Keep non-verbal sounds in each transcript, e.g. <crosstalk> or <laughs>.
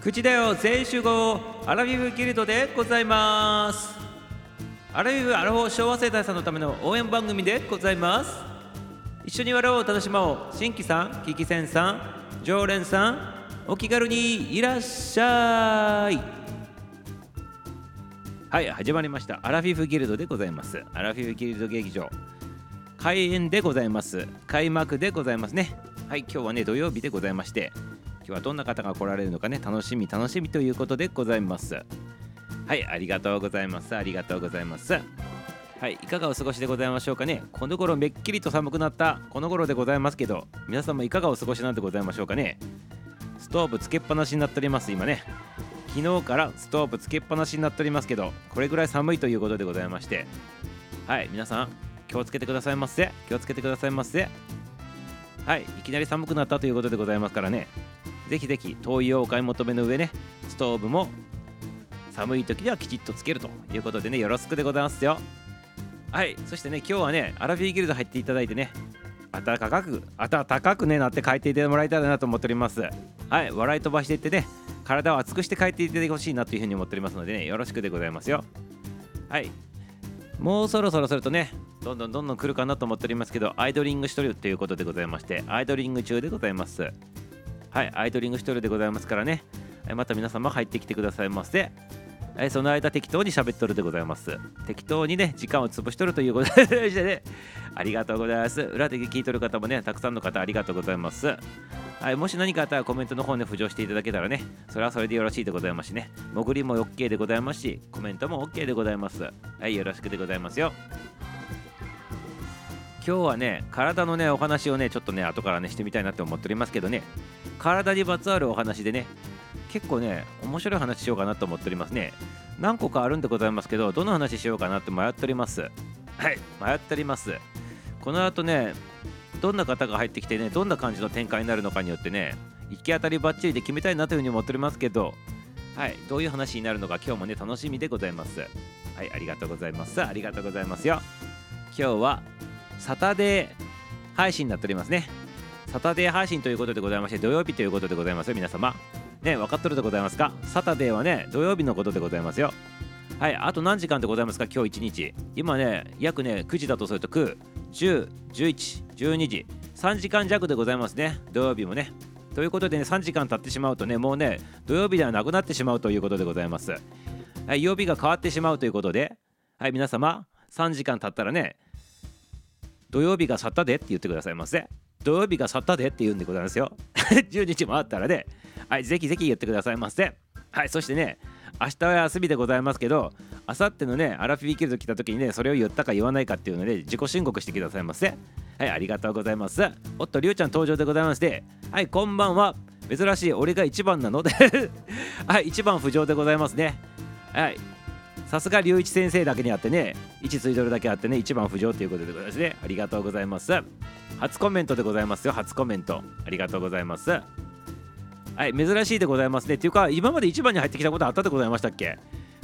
口だよ全集合アラビブギルドでございます。アラビブアラフォー昭和世代さんのための応援番組でございます。一緒に笑おう楽しもう。新規さんキキセンさん常連さんお気軽にいらっしゃい。はい始まりました。アラフィフギルドでございます。アラフィフギルド劇場。開演でございます。開幕でございますね。はい今日はね土曜日でございまして。今日はどんな方が来られるのかね楽しみ楽しみということでございます。はいありがとうございます。ありがとうございます。はいいかがお過ごしでございましょうかね。この頃めっきりと寒くなった。この頃でございますけど皆様いかがお過ごしなんでございましょうかね。ストーブつけっぱなしになっております今ね。昨日からストーブつけっぱなしになっておりますけどこれぐらい寒いということでございまして。はい皆さん気をつけてくださいませ。気をつけてくださいませ。はいいきなり寒くなったということでございますからね。ぜひぜひ灯油をお買い求めの上ねストーブも寒い時にはきちっとつけるということでねよろしくでございますよ。はいそしてね今日はねアラフィーギルド入っていただいてね暖かく暖かくねなって帰っていてもらいたいなと思っております。はい笑い飛ばしていってね体を熱くして帰っていってほしいなというふうに思っておりますのでねよろしくでございますよ。はいもうそろそろするとねどんどんどんどん来るかなと思っておりますけどアイドリングしとるということでございましてアイドリング中でございます。はいアイドリングしとるでございますからね。また皆様入ってきてくださいませ。はい、その間適当に喋っとるでございます。適当にね時間を潰しとるということでね。<laughs> ありがとうございます。裏で聞いとる方もねたくさんの方ありがとうございます。はい、もし何かあったらコメントの方で浮上していただけたらね。それはそれでよろしいでございますしね。潜りも OK でございますしコメントも OK でございます。はいよろしくでございますよ。今日はね体のねお話をねちょっとね後からねしてみたいなって思っておりますけどね。体にまつわるお話でね結構ね面白い話しようかなと思っておりますね。何個かあるんでございますけどどの話しようかなって迷っております？はい迷っております。この後ねどんな方が入ってきてねどんな感じの展開になるのかによってね行き当たりばっちりで決めたいなというふうに思っておりますけどはいどういう話になるのか今日もね楽しみでございます。はいありがとうございます。ありがとうございますよ。今日はサタデー配信になっておりますね。サタデー配信ということでございまして土曜日ということでございますよ皆様。ね分かっとるでございますか？サタデーはね土曜日のことでございますよ。はいあと何時間でございますか？今日1日。今ね約ね9時だとすると9 10、11、12時。3時間弱でございますね。土曜日もね。ということでね3時間経ってしまうとねもうね土曜日ではなくなってしまうということでございます。はい曜日が変わってしまうということで。はい皆様3時間経ったらね土曜日が去ったでって言ってくださいませ。土曜日が去ったでって言うんでございますよ。<laughs> 10日もあったらね。はいぜひぜひ言ってくださいませ。はいそしてね明日は休みでございますけどあさってのねアラフィーキルド来た時にねそれを言ったか言わないかっていうので自己申告してくださいませ。はいありがとうございます。おっとりゅうちゃん登場でございまして。はいこんばんは。珍しい俺が一番なの。で <laughs> はい一番浮上でございますね。はい。さすが龍一先生だけにあってね1ついどるだけあってね一番浮上ということでございますね。ありがとうございます。初コメントでございますよ。初コメント。ありがとうございます。はい珍しいでございますね。っていうか今まで一番に入ってきたことあったでございましたっけ？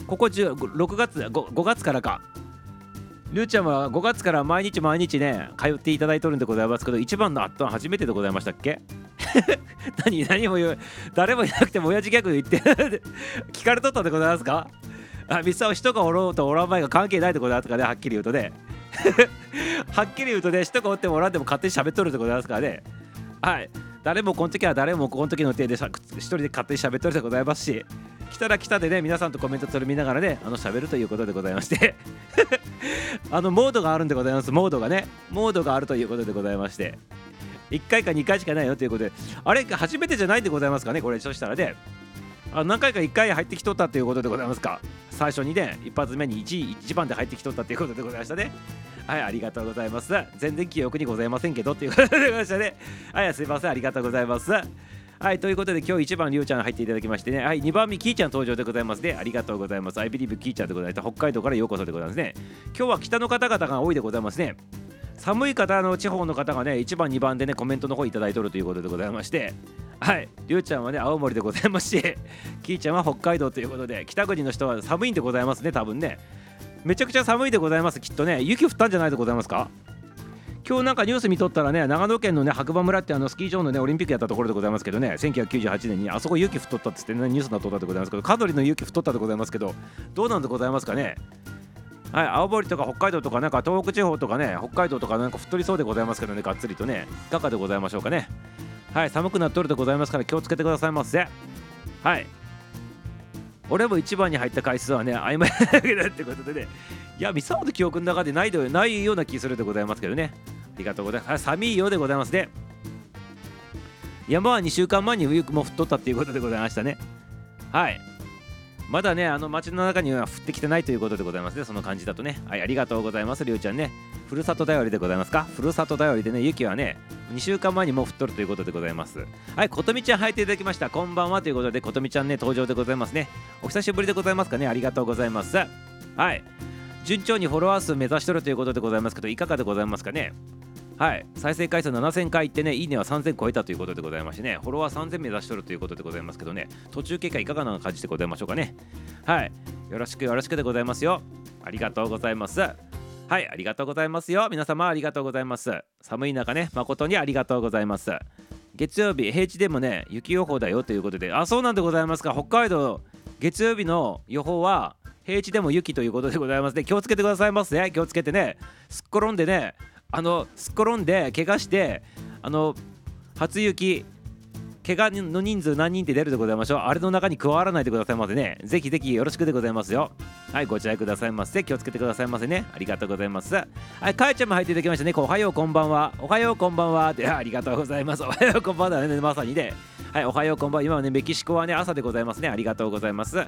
ここ6月 5, 5月からか。りゅうちゃんは5月から毎日毎日ね通っていただいとるんでございますけど一番のあったは初めてでございましたっけ？<laughs> 何何も言う誰もいなくても親父ギャグ言って <laughs> 聞かれとったでございますか？あミサオ人がおろうとおらんまいが関係ないでございますかねはっきり言うとね。はっきり言うとね <laughs> 人がおってもおらんでも勝手に喋っとるでございますからね。はい。誰もこの時は誰もこの時の手で一人で勝手に喋っとるでございますし来たら来たでね皆さんとコメント取り見ながらねあの喋るということでございまして。<laughs> あのモードがあるんでございます。モードがね。モードがあるということでございまして。1回か2回しかないよということで。あれ初めてじゃないんでございますかねこれ。そしたらね。あ何回か1回入ってきとったということでございますか最初にね一発目に 1, 1番で入ってきとったということでございましたねはいありがとうございます全然記憶にございませんけどっていうことでございましたねはいすいませんありがとうございますはい、ということで今日1番りゅうちゃん入っていただきましてね、はい、2番目きーちゃん登場でございますね、ありがとうございます。I believe きーちゃんでございます。北海道からようこそでございますね。今日は北の方々が多いでございますね。寒い方の地方の方がね、1番、2番でね、コメントの方いただいとるということでございまして、はい、りゅうちゃんはね、青森でございますし、<laughs> きーちゃんは北海道ということで、北国の人は寒いんでございますね、多分ね。めちゃくちゃ寒いでございます、きっとね。雪降ったんじゃないでございますか？今日なんかニュース見とったらね長野県のね白馬村ってあのスキー場のねオリンピックやったところでございますけどね。1998年にあそこ雪降っとったっつってねニュースになっとったでございますけど香取の雪降っとったでございますけどどうなんでございますかね？はい、青森とか北海道とかなんか東北地方とかね北海道とかなんか太りそうでございますけどねがっつりとねいかがでございましょうかね。はい寒くなっとるでございますから気をつけてくださいませはい俺も1番に入った回数はね曖昧だけだってことでねいや三沢の記憶の中でないでないような気するでございますけどねありがとうございます。寒いようでございますね。山は2週間前に冬も降っとったっていうことでございましたね。はい。まだね、あの街の中には降ってきてないということでございますね。その感じだとね。はい、ありがとうございます、りょうちゃんね。ふるさと頼りでございますか？ふるさと頼りでね、雪はね、2週間前にもう降っとるということでございます。はい、ことみちゃん入っていただきました。こんばんはということで、ことみちゃんね、登場でございますね。お久しぶりでございますかね？ありがとうございます。はい。順調にフォロワー数目指してるということでございますけど、いかがでございますかね？はい、再生回数7000回いってね、いいねは3000超えたということでございましてね、フォロワー3000目指しとるということでございますけどね、途中経過いかがな感じでございましょうかね。はい、よろしくよろしくでございますよ。ありがとうございます。はい、ありがとうございますよ。皆様ありがとうございます。寒い中ね、誠にありがとうございます。月曜日、平地でもね、雪予報だよということで、あ、そうなんでございますか。北海道、月曜日の予報は、平地でも雪ということでございますね。気をつけてくださいますね。気をつけてね。すっ転んでね、あのすっ転んで怪我してあの初雪怪我の人数何人って出るでございましょう。あれの中に加わらないでくださいませね。ぜひぜひよろしくでございますよ。はいご自愛くださいませ。気をつけてくださいませね。ありがとうございます。はいかえちゃんも入っていただきましたね。おはようこんばんは。おはようこんばんは。でありがとうございます。おはようこんばんはね。まさにね。はいおはようこんばんは。今はねメキシコはね朝でございますね。ありがとうございます。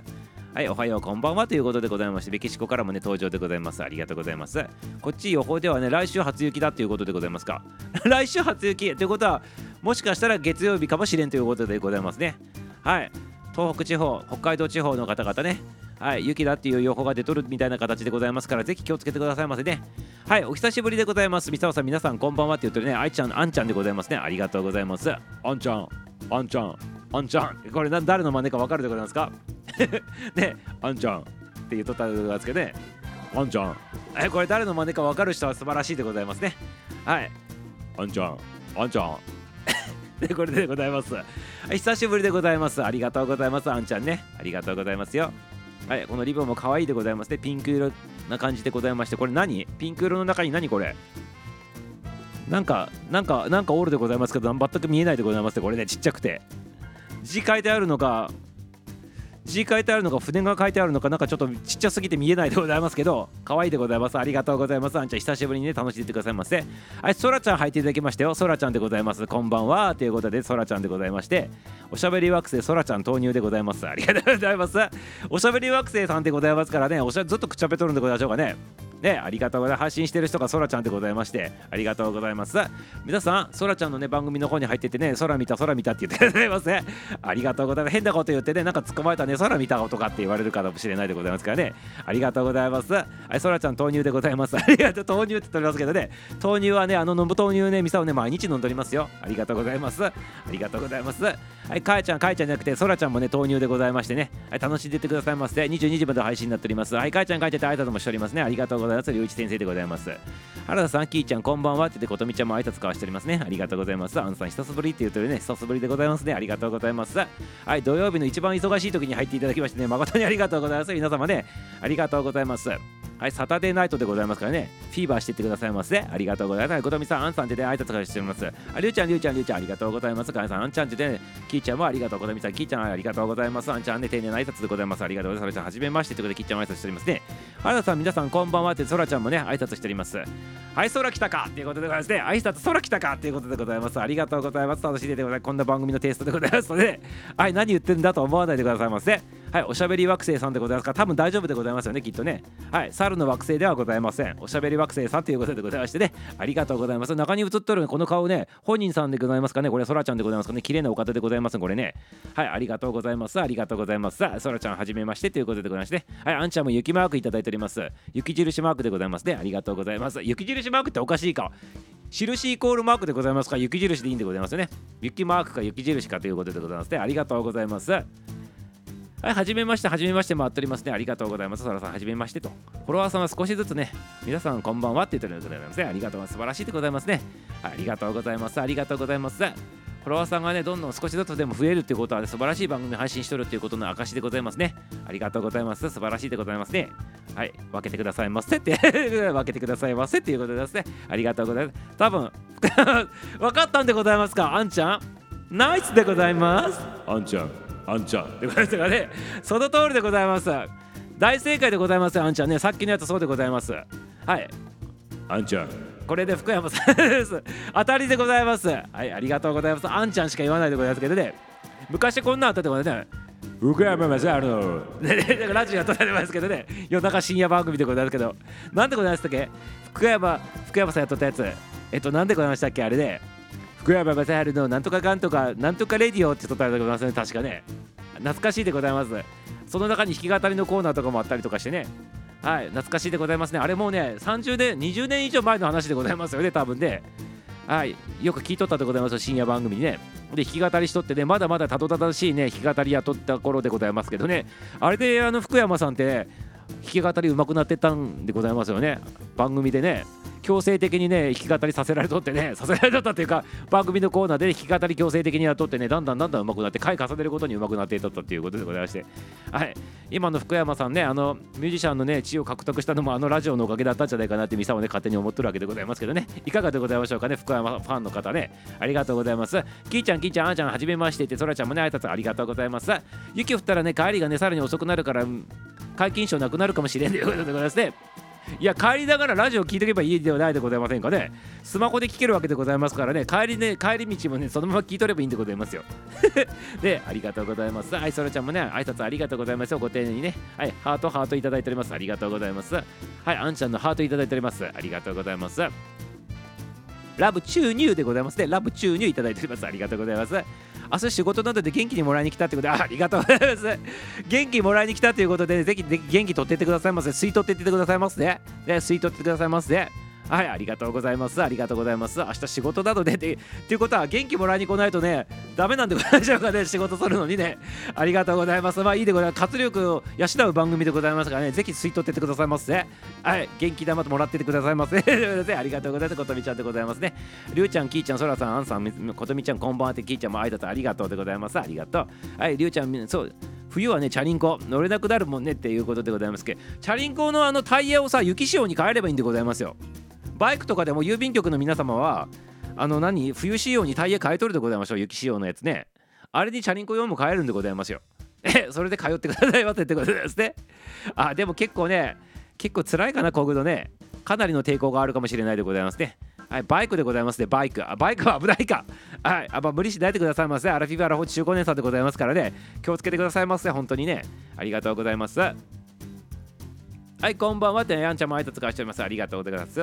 はい、おはよう、こんばんは。ということでございまして、メキシコからもね、登場でございます。ありがとうございます。こっち予報ではね、来週初雪だということでございますか。<laughs> 来週初雪。ということは、もしかしたら月曜日かもしれんということでございますね。はい、東北地方、北海道地方の方々ね、はい、雪だっていう予報が出とるみたいな形でございますから、ぜひ気をつけてくださいませね。はい、お久しぶりでございます。三沢さん、皆さんこんばんはって言ってるね、あいちゃん、あんちゃんでございますね。ありがとうございます。あんちゃん、あんちゃん、あんちゃん。これ誰の真似かわかるでございますか？<laughs> ねあんちゃんって言っとったんですけどねあんちゃんえこれ誰の真似か分かる人は素晴らしいでございますねはいあんちゃんあんちゃんでこれでございます。久しぶりでございます。ありがとうございます。あんちゃんね。ありがとうございますよ。はいこのリボンも可愛いでございますね。ピンク色な感じでございまして。これ何？ピンク色の中に何これ？なんかなんかなんかオールでございますけど全く見えないでございますこれねちっちゃくて。字書いてあるのか字書いてあるのか筆が書いてあるのかなんかちょっとちっちゃすぎて見えないでございますけど可愛いでございます。ありがとうございます。あんちゃん久しぶりにね楽しんでてくださいませはいそらちゃん入っていただきましたよ。そらちゃんでございます。こんばんはということでそらちゃんでございましておしゃべり惑星そらちゃん投入でございます。ありがとうございます。おしゃべり惑星さんでございますからねおしゃずっとくちゃべとるんでございましょうかね。ね、ありがとうございます。発信してる人がそらちゃんでございまして、ありがとうございます。皆さん、そらちゃんのね、番組の方に入っててね、空見た、空見たって言ってくださいませ、ありがとうございます。変なこと言ってね、なんか捕まえたね、空見たとかって言われるかもしれないでございますからね。ありがとうございます。はい、そらちゃん投入でございます。ありがとう、投入って言っておりますけどね、投入はね、あの飲む豆乳ね、ミサをね、毎日飲んでおりますよ。ありがとうございます。ありがとうございます。はい、かえちゃん、かえちゃんじゃなくて、そらちゃんもね、投入でございましてね、はい、楽しんでてくださいませ。22時まで配信になっております。はい、かえちゃん、かえちゃんって挨拶もしておりますね。ありがとうございます。りゅういち先生でございます。原田さん、きーちゃん、こんばんはって言って、ことみちゃんも挨拶交わしておりますね。ありがとうございます。あんさん、久しぶりって言うとね、久しぶりでございますね。ありがとうございます。はい、土曜日の一番忙しい時に入っていただきましてね、誠にありがとうございます。皆様ね、ありがとうございます。はい、サタデーナイトでございますからね、フィーバーしていってくださいませ。ありがとうございます。ことみさん、あんさんってね、挨拶交しております。あ、りゅうちゃん、りゅうちゃん、りゅうちゃん、ありがとうございます。かやさん、あんちゃんってね、きーちゃんもありがとう。ことみさん、きーちゃん、ありがとうございます。あんちゃんね、丁寧な挨拶でございます。ありがとうございます。はじめましてということで、きーちゃんも挨拶しておりますね。原田さん、皆さん、こんばんはって、そらちゃんもね、挨拶しております。はい、空来たかっていうことでございますね。挨拶空来たかっていうことでございます。ありがとうございます。楽しいでございます。こんな番組のテイストでございますので、はい、何言ってんだと思わないでくださいませ。はい、おしゃべり惑星さんでございますから、多分大丈夫でございますよね、きっとね。はい、猿の惑星ではございません。おしゃべり惑星さんということでございましてね、ありがとうございます。中に映っとるこの顔ね、本人さんでございますかね、これ、そらちゃんでございますかね、綺麗なお方でございますこれね。はい、ありがとうございます。ありがとうございます。さあ、そらちゃん、はじめましてということでございまして、はい、あんちゃんも雪マークいただいております。雪印マークでございますね。ありがとうございます。雪印マークっておかしいか。印イコールマークでございますか雪印でいいんでございますよね。雪マークか雪印かということでございますね。ありがとうございます。はい、はじめまして、はじめまして、回っておりますね。ありがとうございます。そらさん、はじめましてと。フォロワーさんは少しずつね、皆さんこんばんはって言ってるのでございますね。ありがとう、素晴らしいでございますね。ありがとうございます。ありがとうございます。フォロワーさんがね、どんどん少しずつでも増えるっていうことは、ね、素晴らしい番組配信しとるっていうことの証でございますね。ありがとうございます。素晴らしいでございますね。はい、分けてくださいませって <laughs> 分けてくださいませっていうことですね。ありがとうございます。多分 <laughs> 分かったんでございますか、あんちゃん？ナイスでございます。あんちゃん。あんちゃん。でございますがねその通りでございます。大正解でございますあんちゃんね。さっきのやつそうでございます。はい。あんちゃん。これで福山さんです。当たりでございます。はいありがとうございます。あんちゃんしか言わないでございますけどね。昔こんなあったでございますね。福山雅治の。<laughs> ラジオやってますけどね。夜中深夜番組でございますけど。なんでございましたっけ？福山福山さんやっとったやつ。えっとなんでございましたっけ？あれで、ね福山雅治のなんとかかんとかなんとかレディオって撮ったんでございますね確かね。懐かしいでございます。その中に弾き語りのコーナーとかもあったりとかしてね。はい懐かしいでございますね。あれもうね30年20年以上前の話でございますよね多分ね。はいよく聞いとったでございます深夜番組ね。で弾き語りしとってねまだまだたどたどしいね弾き語りやっとった頃でございますけどね。あれであの福山さんって弾き語り上手くなってたんでございますよね。番組でね。強制的にね弾き語りさせられとってね <laughs> させられとったっていうか番組のコーナーで弾き語り強制的にやっとってねだんだんだんだん上手くなって回重ねることに上手くなっていったっていうことでございまして。はい。今の福山さんねあのミュージシャンのね地位を獲得したのもあのラジオのおかげだったんじゃないかなってミサをね勝手に思ってるわけでございますけどね。いかがでございましょうかね福山ファンの方ね。ありがとうございます。キーちゃんキーちゃんあーちゃんはじめましてってそらちゃんもね挨拶ありがとうございます。雪降ったらね帰りがねさらに遅くなるから皆勤賞なくなるかもしれんということでございますね。いや帰りながらラジオ聞いておけばいいではないでございませんかね。スマホで聞けるわけでございますからね。帰りね帰り道もねそのまま聞いとればいいんでございますよ。<laughs> でありがとうございます。はいそらちゃんもね挨拶ありがとうございますよ。ご丁寧にね。はいハートハートいただいております。ありがとうございます。はいあんちゃんのハートいただいております。ありがとうございます。ラブ注入でございますね。ラブ注入いただいております。ありがとうございます。明日仕事などで元気にもらいに来たってことで <laughs> ありがとうございます。元気もらいに来たということで、ぜひ元気取ってってくださいませ。吸い取ってってくださいますね。で吸い取ってくださいませはい、ありがとうございます。ありがとうございます。明日仕事などでっていうことは元気もらいに来ないとね、ダメなんでございましょうかね、仕事するのにね。ありがとうございます。まあいいでございます。活力を養う番組でございますからね、ぜひ吸い取ってってくださいませ。はい、元気玉ともらっててくださいませ。<laughs> ありがとうございます。ことみちゃんでございますね。りゅうちゃん、きーちゃん、そらさん、あんさん、ことみちゃん、こんばんはって、きーちゃんも間とありがとうでございます。ありがとう。はい、りゅうちゃん、そう。冬はね、チャリンコ乗れなくなるもんねっていうことでございますけど、チャリンコのあのタイヤをさ、雪仕様に変えればいいんでございますよ。バイクとかでも郵便局の皆様はあの何冬仕様にタイヤ変えとるでございましょう雪仕様のやつねあれにチャリンコ用も変えるんでございますよ <laughs> えそれで通ってくださいませってことですねあでも結構ね結構辛いかなこぐとねかなりの抵抗があるかもしれないでございますねはい、バイクでございますね、バイク。あバイクは危ないか。はい、あまあ、無理しないでくださいませ。アラフィフアラフォ中高年さんでございますからね、気をつけてくださいませ。本当にね。ありがとうございます。はい、こんばんはて、やんちゃんも挨拶返しております。ありがとうございます。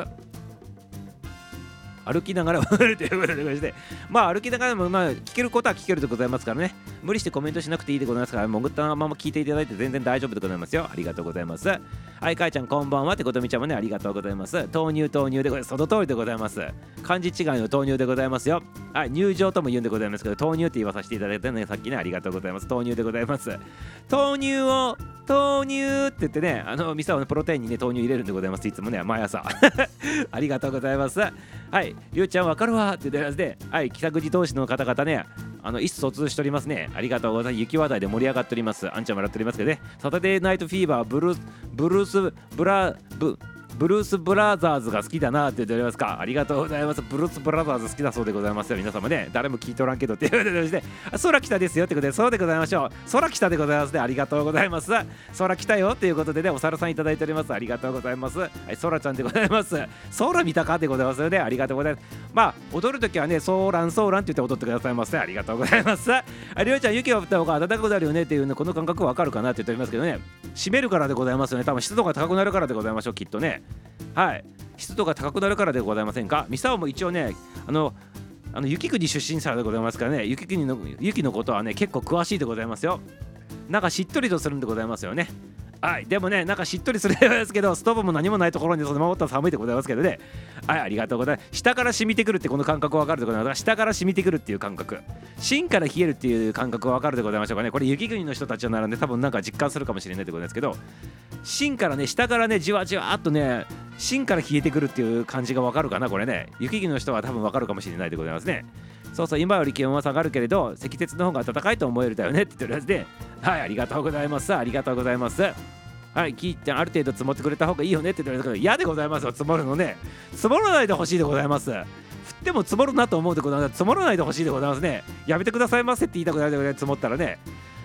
歩きながらということでしてまあ歩きながらもまあ聞けることは聞けるでございますからね。無理してコメントしなくていいでございますから潜ったまま聞いていただいて全然大丈夫でございますよ。ありがとうございます。はいかいちゃんこんばんはってことみちゃんもねありがとうございます。豆乳豆乳でございます。その通りでございます。漢字違いの豆乳でございますよ。はい入場とも言うんでございますけど豆乳って言わさせていただいたねさっきねありがとうございます。豆乳でございます。豆乳を豆乳って言ってねあのミサオのプロテインにね豆乳入れるんでございます。いつもね毎朝。<laughs> ありがとうございます。はいりゅうちゃんわかるわって言ってますねはい北口投資の方々ねあの意思疎通しておりますね。ありがとうございます。雪話題で盛り上がっております。あんちゃん笑っておりますけどね。サタデーナイトフィーバーブルースブルースブラブブルース・ブラザーズが好きだなって言っておりますかありがとうございます。ブルース・ブラザーズ好きだそうでございますよ。皆様ね、誰も聞いとらんけどって言われてまして、空来たですよってことで、そうでございましょう。空来たでございますね。ありがとうございます。空来たよっていうことでね、お猿さんいただいております。ありがとうございます。はい、空ちゃんでございます。空見たかでございますよね。ありがとうございます。まあ、踊るときはね、ソーラン、ソーランって言って踊ってくださいませ。ありがとうございます。ありょうちゃん、雪が降った方が暖かくなるよねっていうの、この感覚わかるかなって言っておりますけどね、閉めるからでございますよね。多分湿度が高くなるからでございましょう、きっとね。はい。湿度が高くなるからでございませんか？ミサオも一応ねあのあの雪国出身者でございますからね雪国の雪のことはね結構詳しいでございますよ。なんかしっとりとするんでございますよね。はい、でもね、なんかしっとりするようですけど、<laughs> ストーブも何もないところにそのままったら寒いでございますけどね。はい、ありがとうございます。下から染みてくるってこの感覚わかるでございます。下から染みてくるっていう感覚。芯から冷えるっていう感覚わかるでございましょうかね。これ雪国の人たちは並んで多分なんか実感するかもしれないでございますけど、芯からね、下からね、じわじわっとね、芯から冷えてくるっていう感じがわかるかな、これね。雪国の人は多分わかるかもしれないでございますね。そうそう、今より気温は下がるけれど、積雪の方が暖かいと思えるだよねって言ってるやつで、はい、ありがとうございます。ありがとうございます。はい、聞いてある程度積もってくれた方がいいよねって言ってるんですけど、嫌でございますよ、積もるのね。積もらないでほしいでございます。降っても積もるなと思うでございます。積もらないでほしいでございますね。やめてくださいませって言いたくないでございます、積もったらね。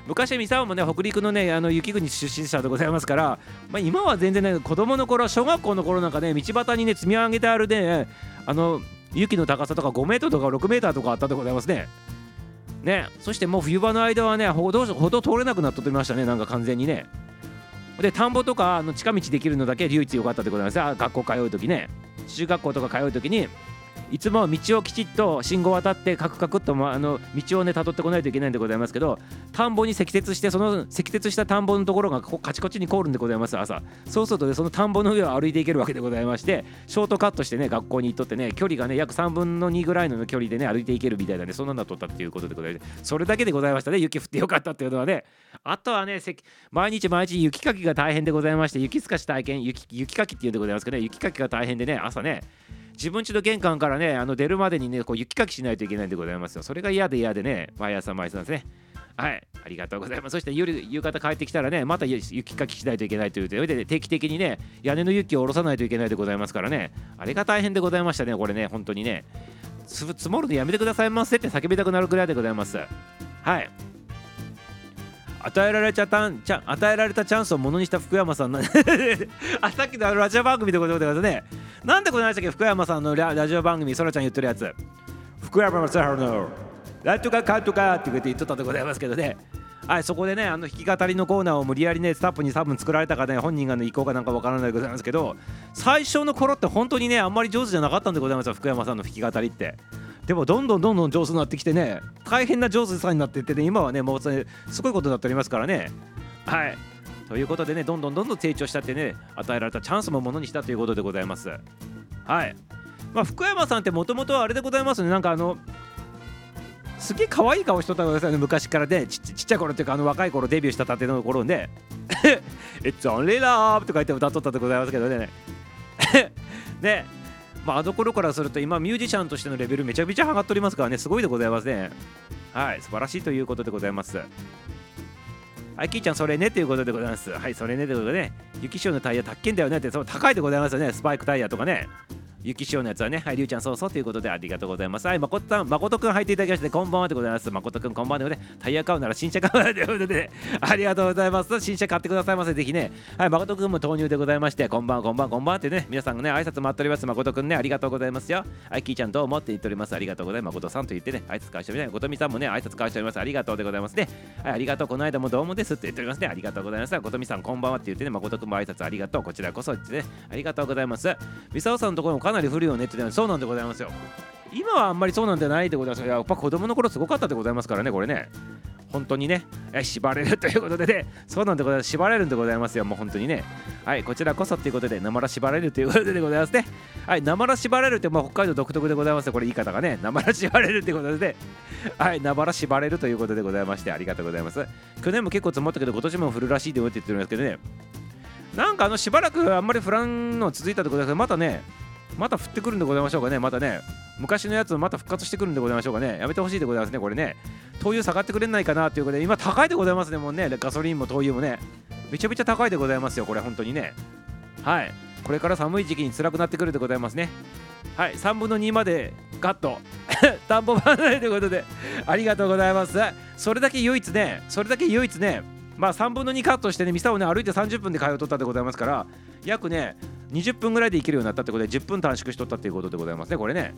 昔、三沢もね、北陸のね、あの雪国出身者でございますから、まあ、今は全然ね、子供の頃、小学校の頃なんかね、道端にね、積み上げてあるね、あの、雪の高さとか5メートルとか6メーターとかあったでございますね。ね、そしてもう冬場の間はね、歩道歩道通れなくなっとってましたね、なんか完全にね。で、田んぼとかの近道できるのだけ唯一良かったってことなんです。あ学校通う時ね、中学校とか通う時に、いつも道をきちっと信号を渡ってカクカクっと、あの道をね辿ってこないといけないんでございますけど田んぼに積雪してその積雪した田んぼのところがカチコチに凍るんでございます朝。そうするとねその田んぼの上を歩いていけるわけでございましてショートカットしてね学校に行っとってね距離がね約3分の2ぐらいの距離でね歩いていけるみたいなねそんなのとったっていうことでございますそれだけでございましたね雪降ってよかったっていうのはね。あとはね毎日毎日雪かきが大変でございまして雪すかし体験雪雪かきっていうんでございますけどね雪かきが大変でね朝ね自分家の玄関からねあの出るまでにねこう雪かきしないといけないんでございますよ。それが嫌で嫌でね毎朝毎朝ですね。はいありがとうございます。そして夕夕方帰ってきたらねまた雪かきしないといけないというとで定期的にね屋根の雪を下ろさないといけないでございますからね。あれが大変でございましたねこれね本当にね。積もるのやめてくださいませって叫びたくなるくらいでございます。はい。与えられちゃたんちゃ与えられたチャンスをものにした福山さん <laughs> あさっきのラジオ番組でございますね。なんでこの間したっけ福山さんのラジオ番組そらちゃん言ってるやつ。福山雅治の「なんとかかんとか」って言って言っとったでございますけどね。はい、そこでね、あの弾き語りのコーナーを無理やりね、スタッフに多分作られたかね、本人がの意向かなんかわからないでございますけど、最初の頃って本当にね、あんまり上手じゃなかったんでございますよ、福山さんの弾き語りって。でもどんどんどんどん上手になってきてね、大変な上手さになっていってね、今はね、もうすごいことになっておりますからね。はい。ということでね、どんどんどんどん成長したってね、与えられたチャンスもものにしたということでございます。はい。まあ、福山さんってもともとはあれでございますね、なんかあの、すげえ可愛い顔しとったんですよね昔からねちちっちゃい頃っていうかあの若い頃デビューしたたての頃で「It's only love」とか言って歌っとったでございますけどね <laughs> ねまああの頃からすると今ミュージシャンとしてのレベルめちゃめちゃ上がっておりますからね。すごいでございますね。はい素晴らしいということでございます。はい、きーちゃん、それね。ということでございます。はい、それね。ということでね、雪潮のタイヤ、高いんだよね。って、その高いでございますよね、スパイクタイヤとかね。雪潮のやつはね、はい、りゅうちゃん、そうそうということでありがとうございます。はい、まことさん、まことくん入っていただきまして、こんばんはでございます。まことくん、こんばんはでございます。タイヤ買うなら新車買うなということで、ありがとうございます。新車買ってくださいませ、ぜひね。はい、まことくんも投入でございまして、こんばんは、こんばんは、こんばんはってね、皆さんがね、挨拶待っております。まことくんね、ありがとうございますよ。はい、きーちゃん、どうもって言っております。ありがとうございます。まことさんと言ってね、挨拶返しております。ことみさんもね、挨拶返しております。ありがとうでございますね。はい、ありがとう。この間もどうもですって言っておりますね。ありがとうございます。ことみさん、こんばんはって言ってね、まことくんも挨拶ありがとう。こちらこそってね、ありがとうございます。みさおさんのところもかななり降るよねって言ってそうなんでございますよ。今はあんまりそうなんじゃないでございますやっぱ子供の頃すごかったでございますからね、これね。本当にね、縛れるということでね、そうなんでございます。縛れるんでございますよ、もう本当にね。はい、こちらこそということで、なまら縛れるということでございますね。はい、なまら縛れるって、まあ、北海道独特でございます、これ言い方がね。なまら縛れるということでね、はい、なまら縛れるということでございまして、ありがとうございます。去年も結構積もったけど、今年も降るらしいと言ってるんですけどね、なんかあのしばらくあんまり降らんの続いたってことですけど、またね、また降ってくるんでございましょうかね、またね。昔のやつまた復活してくるんでございましょうかね。やめてほしいでございますね、これね。灯油下がってくれないかなということで、今高いでございますね、もうね、ガソリンも灯油もね。めちゃめちゃ高いでございますよ、これ、本当にね。はい。これから寒い時期に辛くなってくるでございますね。はい、3分の2までカット。<laughs> 田んぼ番内ということで、ありがとうございます。それだけ唯一ね、それだけ唯一ね、まあ3分の2カットしてね、ミサをね、歩いて30分で通うとったでございますから、約ね、20分ぐらいで行けるようになったってことで、10分短縮しとったっていうことでございますね、これね。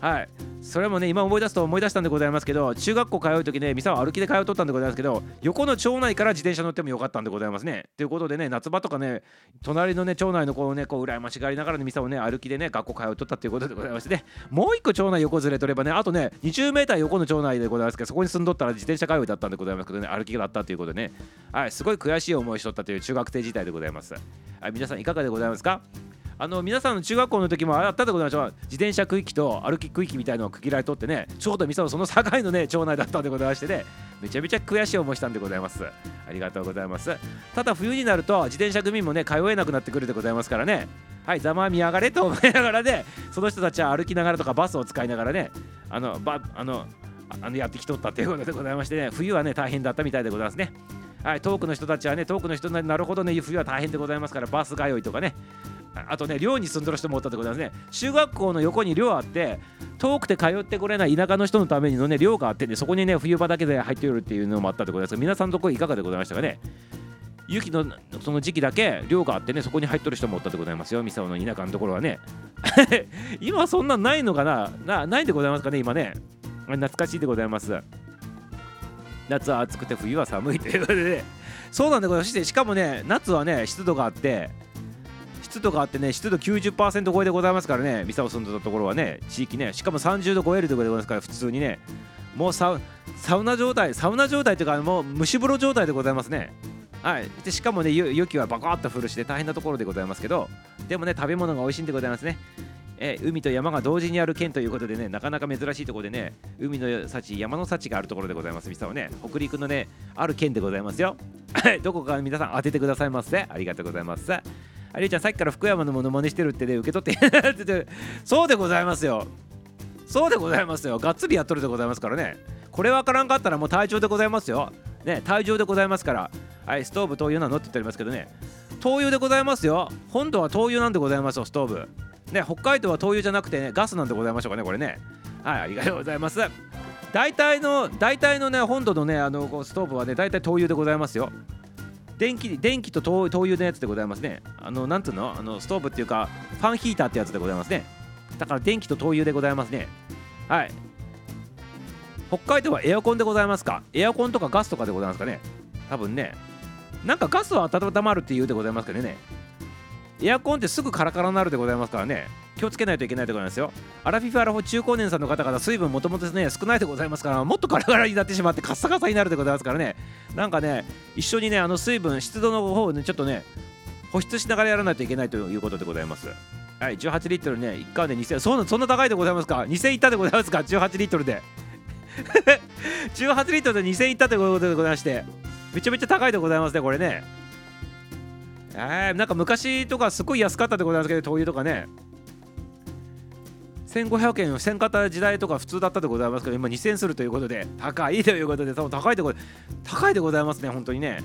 はい。それもね今思い出すと思い出したんでございますけど中学校通う時ねミサは歩きで通っとったんでございますけど横の町内から自転車乗ってもよかったんでございますね。ということでね夏場とかね隣のね町内の子をねこう羨ましがりながらねミサをね歩きでね学校通っとったっていうことでございましてね。もう一個町内横ずれとればねあとね20メーター横の町内でございますけどそこに住んどったら自転車通いだったんでございますけどね歩きだったということでね。はいすごい悔しい思いしとったという中学生時代でございます。はい皆さんいかがでございますか？あの皆さんの中学校の時もあったでございましょう。自転車区域と歩き区域みたいなのを区切られとってねちょうどミサのその境のね <laughs> 町内だったんでございましてね。めちゃめちゃ悔しい思いしたんでございます。ありがとうございます。ただ冬になると自転車組もね通えなくなってくるでございますからね。はいざまみやがれと思いながらねその人たちは歩きながらとかバスを使いながらねあのばあのあのやってきとったということでございましてね冬はね大変だったみたいでございますね。はい、遠くの人たちはね、遠くの人なるほどね、冬は大変でございますから、バス通いとかね、あとね、寮に住んでる人もおったってことですね。中学校の横に寮あって、遠くて通ってこれない田舎の人のためにのね、寮があってね、そこにね、冬場だけで入ってくるっていうのもあったってことですが、皆さんのところいかがでございましたかね。雪のその時期だけ寮があってね、そこに入っとる人もおったでございますよ、三沢の田舎のところはね。<laughs> 今そんなんないのかな？なないんでございますかね、今ね。懐かしいでございます。夏は暑くて冬は寒いということで、ね、そうなんでございますしてしかもね夏はね湿度があって湿度があってね湿度90%超えでございますからねミサを住んでたところはね地域ねしかも30度超えるところでございますから普通にね。もうサウナ状態サウナ状態というかもう蒸し風呂状態でございますね。はい。でしかもね雪はバカッと降るしで大変なところでございますけどでもね食べ物が美味しいんでございますね。えー海と山が同時にある県ということでねなかなか珍しいところでね海の幸山の幸があるところでございます。ミサはね北陸のねある県でございますよ。はいどこか皆さん当ててくださいませ。ありがとうございます。ありゅうちゃんさっきから福山のものまねしてるってね受け取って <laughs> そうでございますよ。そうでございますよ。がっつりやっとるでございますからね。これわからんかったらもう退場でございますよ。ね退場でございますから。はいストーブ灯油なのって言っておりますけどね。灯油でございますよ。本土は灯油なんでございますよストーブ。ね北海道は灯油じゃなくてねガスなんでございましょうかねこれね。はいありがとうございます。大体の大体のね本土のねあのこうストーブはね大体灯油でございますよ。電気電気と灯灯油のやつでございますね。あのなんつうの？あのストーブっていうかファンヒーターってやつでございますね。だから電気と灯油でございますね。はい。北海道はエアコンでございますか？エアコンとかガスとかでございますかね？多分ね。なんかガスは温まるっていうでございますけどね。エアコンってすぐカラカラになるでございますからね。気をつけないといけないでございますよ。アラフィフアラフォ中高年さんの方々水分もともとね少ないでございますからもっとカラカラになってしまってカッサカサになるでございますからね。なんかね一緒にねあの水分湿度の方をねちょっとね保湿しながらやらないといけないということでございます。はい18リットルね1回で2000そんなそんな高いでございますか？2000いったでございますか？18リットルで。<laughs> 18リットルで2000いったということでございましてめちゃめちゃ高いでございますねこれね。えー、なんか昔とかすごい安かったでございますけど灯油とかね。1500円1000買った時代とか普通だったでございますけど今2000円するということで高いということで多分高いでご高いでございますね本当にね。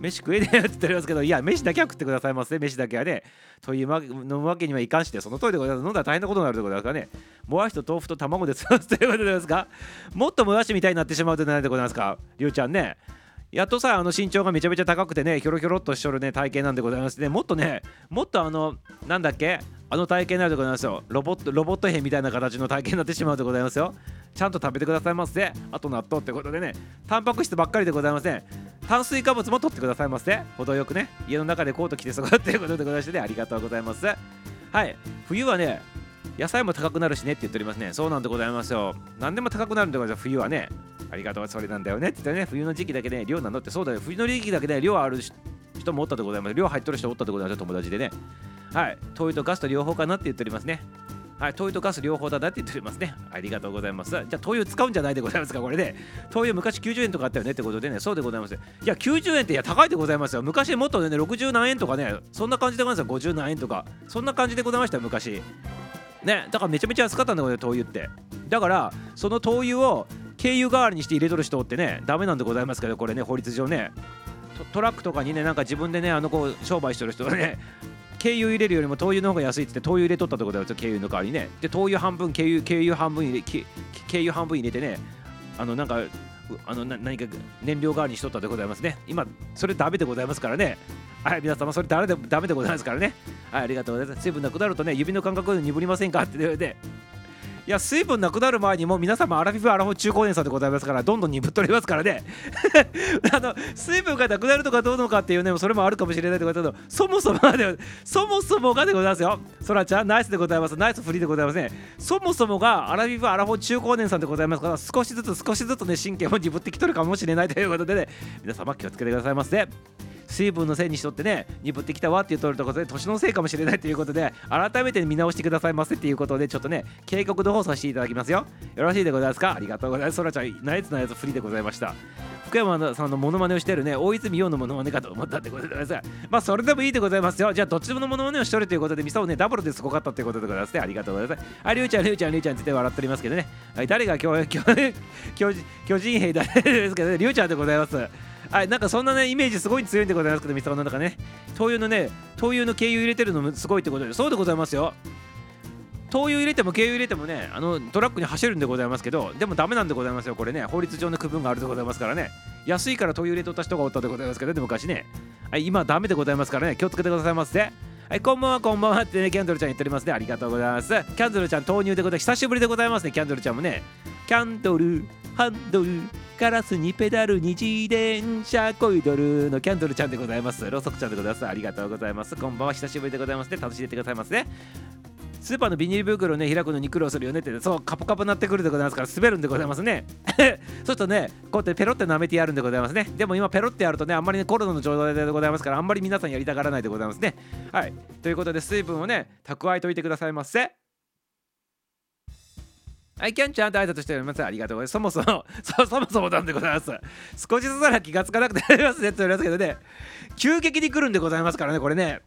飯食えねえよって言っておりますけどいや飯だけは食ってくださいませ飯だけはね。という飲むわけにはいかんしてその通りでございます。飲んだら大変なことになるでございますからね。もやしと豆腐と卵で済ますということでございますかもっともやしみたいになってしまうとないでございますか？りゅうちゃんね。やっとさあの身長がめちゃめちゃ高くてねひょろひょろっとしとるね体型なんでございます。ねもっとねもっとあのなんだっけあの体型になるでございますよ。ロボットロボット兵みたいな形の体型になってしまうでございますよ。ちゃんと食べてくださいませ。あと納豆ってことでねタンパク質ばっかりでございません。炭水化物も取ってくださいませ。程よくね家の中でコート着て過ごすっていうことでございましてねありがとうございます。はい。冬はね野菜も高くなるしねって言っておりますね。そうなんでございますよ。何でも高くなるんでございます。冬はねありがとう。それなんだよねって言ったね。冬の時期だけね量なのってそうだよ。冬の時期だけね量ある人もおったでございます。量入っとる人おったでございます。友達でね。はい。灯油とガスと両方かなって言っておりますね。はい、灯油とガス両方だなって言っておりますね。ありがとうございます。じゃあ、灯油使うんじゃないでございますか、これで、ね。灯油昔90円とかあったよねってことでね、そうでございます。いや、90円っていや高いでございますよ。昔もっとね、60何円とかね、そんな感じでございますよ。50何円とか、そんな感じでございましたよ、昔。ね、だからめちゃめちゃ安かったんだよ、灯油って。だから、その灯油を軽油代わりにして入れとる人ってね、ダメなんでございますけど、これね、法律上ね。トラックとかにね、なんか自分でね、あのこう商売してる人がね、軽油入れるよりも灯油の方が安いって言って灯油入れとったってことだよ軽油の代わりにねで灯油半分軽油軽油半分入れ軽油半分入れてねあのなんかあの何か燃料代わりにしとったでございますね今それダメでございますからねはい皆様それ誰でダメでございますからねはいありがとうございます。水分なくなるとね指の感覚で鈍りませんか？って言われて。いや水分なくなる前にもう皆様アラフィフアラフォー中高年さんでございますからどんどん鈍っておりますからね。<laughs> あの水分がなくなるとかどうのかっていうねそれもあるかもしれないってことだけどそもそもがでそもそもがでございますよ。そらちゃんナイスでございます。ナイスフリーでございますね。そもそもがアラフィフアラフォー中高年さんでございますから少しずつ少しずつね神経も鈍ってきとるかもしれないということでね皆様気をつけてくださいませ。水分のせいにしとってね鈍ってきたわっていうとるところで年のせいかもしれないということで改めて見直してくださいませっていうことでちょっとね警告の方させていただきますよ。よろしいでございますか？ありがとうございます。そらちゃんナイツナイツフリーでございました。福山さんのモノマネをしてるね大泉洋のモノマネかと思ったってことでございます。まあそれでもいいでございますよ。じゃあどっちでものモノマネをしとるということでミサをねダブルですごかったってことでございます。ねありがとうございます。ありゅうちゃんりゅうちゃんりゅうちゃんって言って笑っておりますけどね。はい誰が巨巨巨巨人兵誰ですけどねりゅうちゃんでございますはい、なんかそんなねイメージすごい強いんでございますけど、ミサオの中ね、灯油のね、灯油の軽油入れてるのもすごいってことで、そうでございますよ。灯油入れても軽油入れてもね、あのトラックに走るんでございますけど、でもダメなんでございますよ、これね、法律上の区分があるでございますからね、安いから灯油入れとった人がおったでございますけどね、昔ね、はい、今はダメでございますからね、気をつけてくださいませ。はい、こんばんは、こんばんはってね、キャンドルちゃん言っておりますね。ありがとうございます。キャンドルちゃん投入でございます。久しぶりでございますね、キャンドルちゃんもね。キャンドル、ハンドル、ガラスにペダルに自転車こいどるのキャンドルちゃんでございます。ロソクちゃんでございます。ありがとうございます。こんばんは、久しぶりでございますね。楽しんでてくださいますね。スーパーのビニール袋ね開くのに苦労するよねってそうカポカポになってくるでございますから滑るんでございますねそうするとねこうやってペロって舐めてやるんでございますねでも今ペロってやるとねあんまりねコロナの状態でございますからあんまり皆さんやりたがらないでございますねはいということで水分をね蓄えといてくださいませはい、キャンちゃんと挨拶しております。ありがとうございます。そもそも、<laughs> そそもそもなんでございます。少しずつなら気がつかなくてありますねって言われますけどね、急激に来るんでございますからね、これね。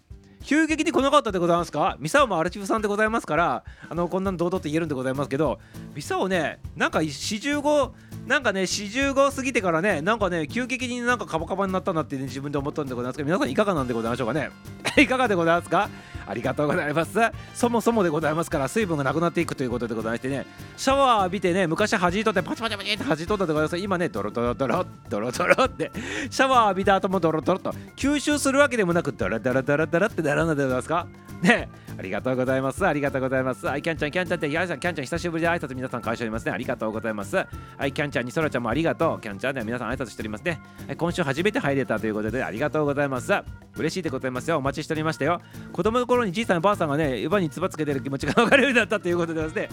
急激に来なかったでございますか？ミサオもアルチフさんでございますからあのこんなの堂々と言えるんでございますけどミサオねなんか四十五なんかね四十五過ぎてからねなんかね急激になんかカバカバになったなって、ね、自分で思ったんでございますけど皆さんいかがなんでございましょうかね？<laughs> いかがでございますか？ありがとうございますそもそもでございますから水分がなくなっていくということでございましてねシャワー浴びてね昔弾いとってパチパチパチって弾いとったでございます今ねドロドロドロドロドロってシャワー浴びた後もドロドロと吸収するわけでもなくドロドロドロドロってならないでございますか？ねありがとうございます。ありがとうございます。はい、キャンちゃん、キャンちゃんって、やさん、キャンちゃん、久しぶりで挨拶皆さん返しておりますね。ありがとうございます。はい、キャンちゃんに、そらちゃんもありがとう。キャンちゃんでは皆さん挨拶しておりますね。はい、今週初めて入れたということで、ありがとうございます。嬉しいでございますよ。お待ちしておりましたよ。子供の頃にじいさん、ばあさんがね、湯葉につばつけてる気持ちが分かるようになったということでですね。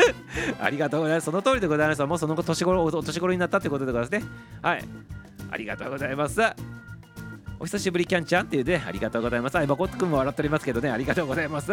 <laughs> ありがとうございます。その通りでございます。もうその後年頃、お年頃になったということでございますね。はい。ありがとうございます。お久しぶりキャンちゃんっていうね、ありがとうございます。あ、今、コット君も笑っておりますけどね、ありがとうございます。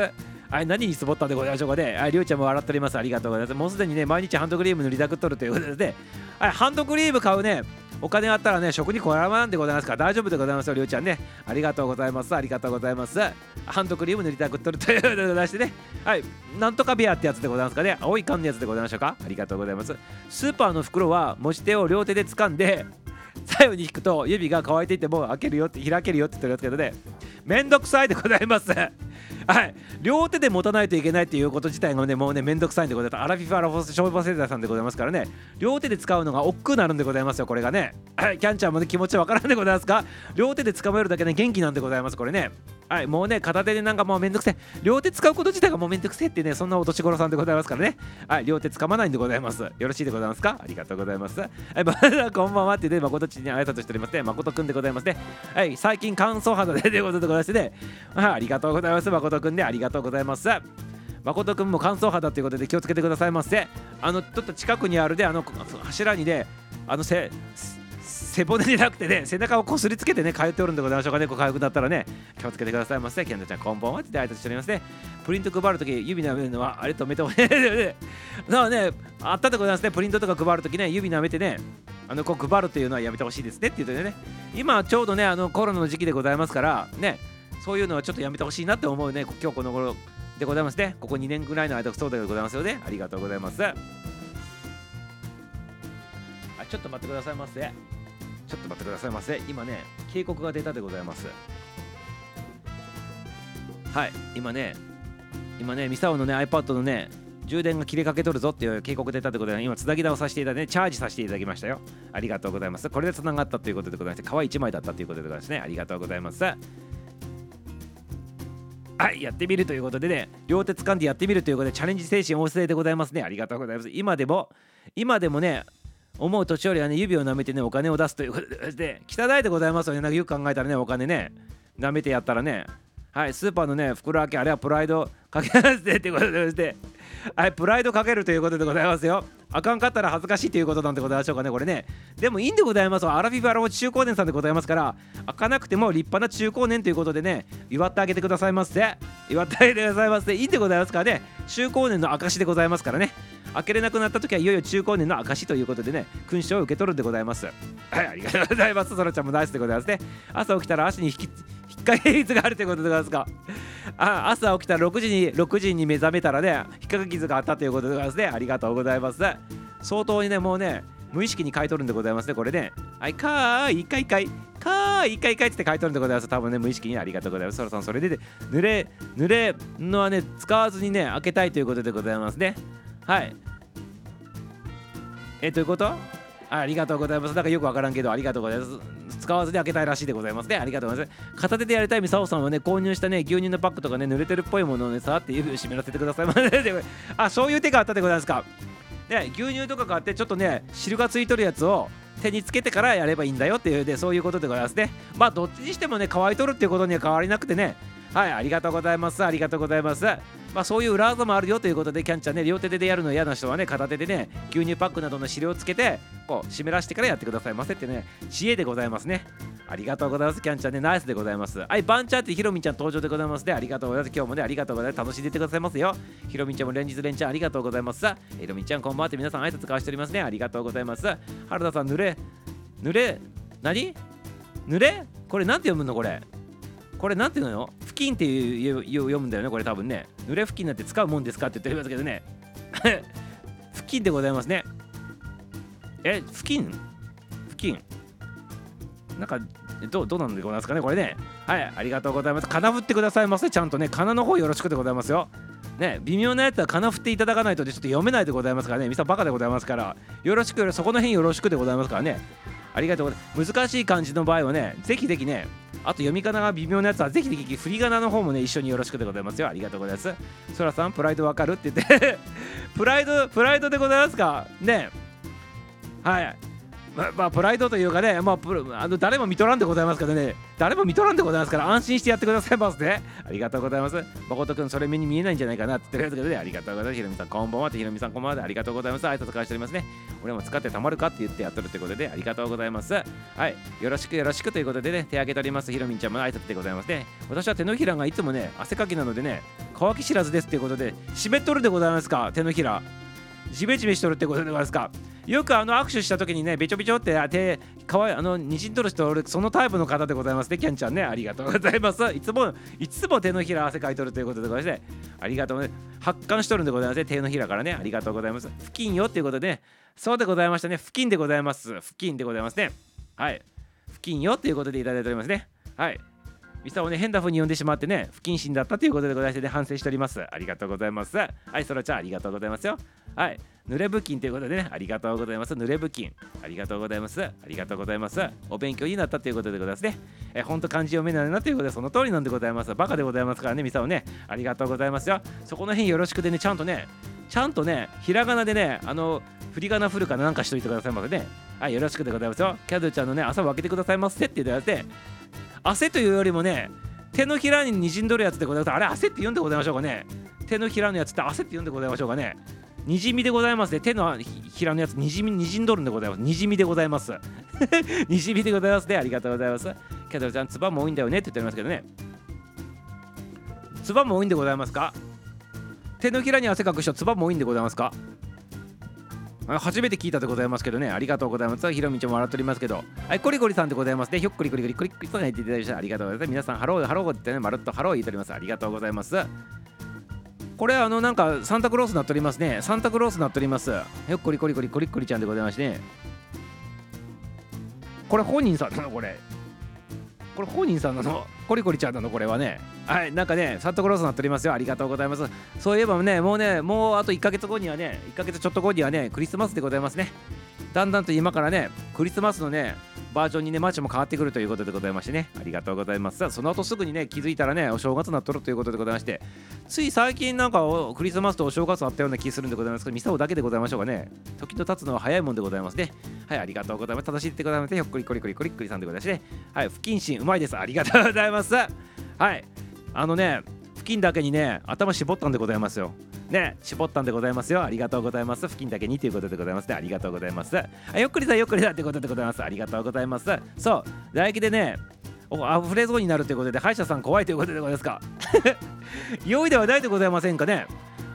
はい、何につぼったんでございましょうかね。はい、りゅうちゃんも笑っております。ありがとうございます。もうすでにね、毎日ハンドクリーム塗りたくっとるということで、ね、はい、ハンドクリーム買うね、お金あったらね、食にこらんでございますから大丈夫でございますよ、りゅうちゃんね。ありがとうございます。ありがとうございます。ハンドクリーム塗りたくっとるということでございましてね。はい、なんとかビアってやつでございますかね。青い缶のやつでございましょうか？ありがとうございます。スーパーの袋は持ち手を両手で掴んで、<laughs> 左右に引くと指が乾いていても開けるよって開けるよって言ってるやつけどねめんどくさいでございますはい。両手で持たないといけないっていうこと自体がねもうねめんどくさいんでございます。アラフィフアラフォース消防センターさんでございますからね。両手で使うのが億劫になるんでございますよこれが。ねはいキャンちゃんもね気持ちわからんでございますか両手で掴めるだけね元気なんでございますこれね。はいもうね片手でなんかもうめんどくせえ。両手使うこと自体がもうめんどくせえってねそんなお年頃さんでございますからね。はい両手掴まないんでございます。よろしいでございますか？ありがとうございます。はいまだこんばんはってね誠ちに挨拶しておりますね。誠くんでございますね。はい最近乾燥肌でということでございましてね。はいありがとうございます。誠くんでありがとうございます。誠くんも乾燥肌ということで気をつけてくださいませ。あのちょっと近くにあるであの柱にねあのせ背骨じゃなくてね背中をこすりつけてね通っておるんでございましょうかね。こう痒くなったらね気をつけてくださいませ。ケンドちゃんこんばんはって挨拶しておりますね。プリント配るとき指舐めるのはあれとめてほしいだからね <laughs> あったでございますね。プリントとか配るときね指舐めてねあのこう配るというのはやめてほしいですねって言ってね。今ちょうどねあのコロナの時期でございますからね。そういうのはちょっとやめてほしいなって思うね。今日この頃でございますね。ここ2年ぐらいの間そうでございますよね。ありがとうございます。あちょっと待ってくださいませ。ちょっと待ってくださいませ。今ね警告が出たでございます。はい。今ね今ねミサオのね iPad のね充電が切れかけとるぞっていう警告出たってことで今つなぎ直させていただいてチャージさせていただきましたよ。ありがとうございます。これでつながったということでございまして皮1枚だったということでございますね。ありがとうございますはいやってみるということでね両手掴んでやってみるということでチャレンジ精神旺盛でございますね。ありがとうございます。今でも今でもね思う年寄りはね指を舐めてねお金を出すということで汚いでございますよね。なんかよく考えたらねお金ね舐めてやったらね。はいスーパーのね袋開けあれはプライドかけなしてってことでして。はいプライドかけるということでございますよ。あかんかったら恥ずかしいということなんでございましょうかねこれね。でもいいんでございますアラフィフアラフ中高年さんでございますから開かなくても立派な中高年ということでね祝ってあげてくださいませ祝ってあげてくださいませいいんでございますからね。中高年の証でございますからね。開けれなくなった時はいよいよ中高年の証ということでね勲章を受け取るんでございます。はいありがとうございます。そらちゃんもナイスでございますね。朝起きたら足に引き引っかけ率があるということでございますか。あ朝起きたら6時に6時に目覚めたらね引っかか傷があったということでございますね。ありがとうございます相当にねもうね無意識に書いとるんでございますねこれね。はいかーいかいかいかーいかいかいって書いとるんでございます。多分ね無意識にありがとうございます。そらさんそれで濡れ濡れのはね使わずにね開けたいということでございますね。はい。えどういうこと？ありがとうございます。なんかよくわからんけど、ありがとうございます。使わずに開けたいらしいでございますね。ありがとうございます。片手でやりたいみさおさんはね、購入したね、牛乳のパックとかね、濡れてるっぽいものをね、さーって指を湿らせてくださいませ。<laughs> あ、そういう手があったでございますか。ね、牛乳とか買って、ちょっとね、汁がついとるやつを手につけてからやればいいんだよっていうで、そういうことでございますね。まあ、どっちにしてもね、乾いとるっていうことには変わりなくてね、はい、ありがとうございます。ありがとうございます。まあ、そういう裏技もあるよということで、キャンちゃんね、両手でやるの嫌な人はね、片手でね、牛乳パックなどの汁をつけて、こう、湿らしてからやってくださいませってね、知恵でございますね。ありがとうございます。キャンちゃんね、ナイスでございます。はい、バンチャーってひろみちゃん登場でございますね。ありがとうございます。今日もね、ありがとうございます。楽しんでてくださいますよ。ひろみちゃんも連日連チャンありがとうございます。ひろみちゃん、こんばんはって皆さん挨拶交わしておりますね。ありがとうございます。原田さん、濡れ、濡れ、何？濡れ？これなんて読むのこれ？これなんていうのよ？付近っていう読むんだよねこれ多分ね。濡れ布巾なんて使うもんですかって言っておりますけどね。<laughs> 布巾でございますね。え布巾布巾なんかどうどうなんでございますかねこれね。はいありがとうございます。金振ってくださいませ。ちゃんとね金の方よろしくでございますよ。ね微妙なやつは金振っていただかないとちょっと読めないでございますからね。みさバカでございますから。よろしくそこの辺よろしくでございますからね。ありがとうございます。難しい漢字の場合はねぜひぜひねあと読み仮名が微妙なやつはぜひぜひ振り仮名の方もね一緒によろしくでございますよ。ありがとうございます。そらさんプライドわかるって言って。<laughs> プライドプライドでございますか？ね。はい。ままあ、プライドというかね、まあ、あの誰も見とらんでございますからね、誰も見とらんでございますから、安心してやってくださいますね。ありがとうございます。誠くん、それ目に見えないんじゃないかなって言ってるやつで、ありがとうございます。ひろみさん、こんばんはって、ひろみさん、こんばんはで、ありがとうございます。挨拶返しておりますね。俺も使ってたまるかって言ってやっとるってことで、ありがとうございます。はい、よろしくよろしくということでね、手挙げております。ひろみんちゃんも挨拶でございますね。私は手のひらがいつもね、汗かきなのでね、乾き知らずですっていうことで、湿っとるでございますか、手のひら。ジメジメしとるってことでございますか？よくあの握手した時にねべちょべちょって手かわいあのにじんとる人俺そのタイプの方でございます。ねキャンちゃんねありがとうございます。<laughs> いつもいつも手のひら汗かいとるということでございましてありがとうね発汗しとるんでございます。ね手のひらからね。ありがとうございます。付近よっていうことで、ね、そうでございましたね。付近でございます。付近でございますね。はい。付近よっていうことでいただいておりますね。はい。ミサをね変な風に呼んでしまってね不謹慎だったということでございまして、ね、反省しております。ありがとうございます。はいそらちゃんありがとうございますよ。はい濡れ布巾ということでね、ありがとうございます。濡れ布巾。ありがとうございます。ありがとうございます。お勉強になったということでございますね。え、ほんと漢字読めないなということで、その通りなんでございます。バカでございますからね、ミサをね、ありがとうございますよ。そこの辺よろしくでね、ちゃんとね、ちゃんとね、ひらがなでね、あの、振り仮名振るかなんかしといてくださいませね。はい、よろしくでございますよ。キャドゥちゃんのね、朝を開けてくださいませって言われて、汗というよりもね、手のひらににじんどるやつでございます。あれ、汗って言うんでございましょうかね。手のひらのやつって汗って言うんでございましょうかね。にじみでございますね。手のひらのやつにじみにじんどるんでございます。<laughs> にじみでございます。にじみでございますね。ありがとうございます。キャドルちゃん、つばも多いんだよねって言っておりますけどね。つばも多いんでございますか？手のひらに汗かく人、つばも多いんでございますか？初めて聞いたでございますけどね、ありがとうございます。ひろみちゃんも笑っておりますけど、はい、コリコリさんでございますね。ひょっこりこりこりこりこりと言っていただきました。ありがとうございます。皆さん、ハロー、ハローってね、まるっとハロー言っております。ありがとうございます。これあのなんかサンタクロースなっておりますね。サンタクロースなっております。よっこりこりこりこりこりちゃんでございまして。ねこれ本人さんなの？これ。これ本人さんなの？コリコリちゃんなの？これはね。はいなんかねサンタクロースなっておりますよ。ありがとうございます。そういえばねもうねもうあと1ヶ月後にはね1ヶ月ちょっと後にはねクリスマスでございますね。だんだんと今からねクリスマスのねバージョンにね街も変わってくるということでございましてね。ありがとうございます。さあその後すぐにね気づいたらねお正月になっとるということでございまして。つい最近なんかクリスマスとお正月あったような気するんでございますけどミサオだけでございましょうかね。時と経つのは早いもんでございますね。はいありがとうございます。正しいってございましてひょっこりこりこりこりこりさんでございましてはい不謹慎うまいですありがとうございますはいあのね付近だけにね頭絞ったんでございますよね絞ったんでございますよ。ありがとうございます。付近だけにということでございますね。ありがとうございます。あよっくりだよっくりだということでございます。ありがとうございます。そう。唾液でねお溢れそうになるということで歯医者さん怖いということでございますか。<laughs> 用意ではないでございませんかね。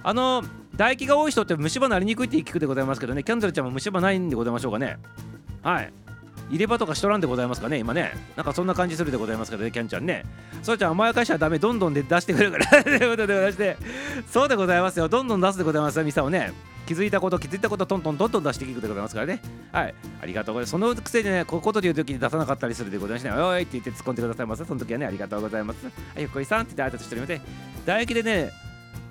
あの唾液が多い人って虫歯なりにくいって聞くでございますけどね。キャンドルちゃんも虫歯ないんでございましょうかね。はい。入れ歯とかしとらんでございますかね今ね。なんかそんな感じするでございますけどねキャンちゃんね。そうちゃん甘やかしちゃダメどんどんで出してくるから。<laughs> ということでございまして。そうでございますよ。どんどん出すでございますよミサをね。気づいたこと気づいたことトントンどんどん出していくでございますからね。はい。ありがとうございます。そのくせにねこういうことで言う時に出さなかったりするでございましてね。おいって言って突っ込んでくださいませその時はねありがとうございます。はいゆっこりさんって言って挨拶しておりまして唾液でね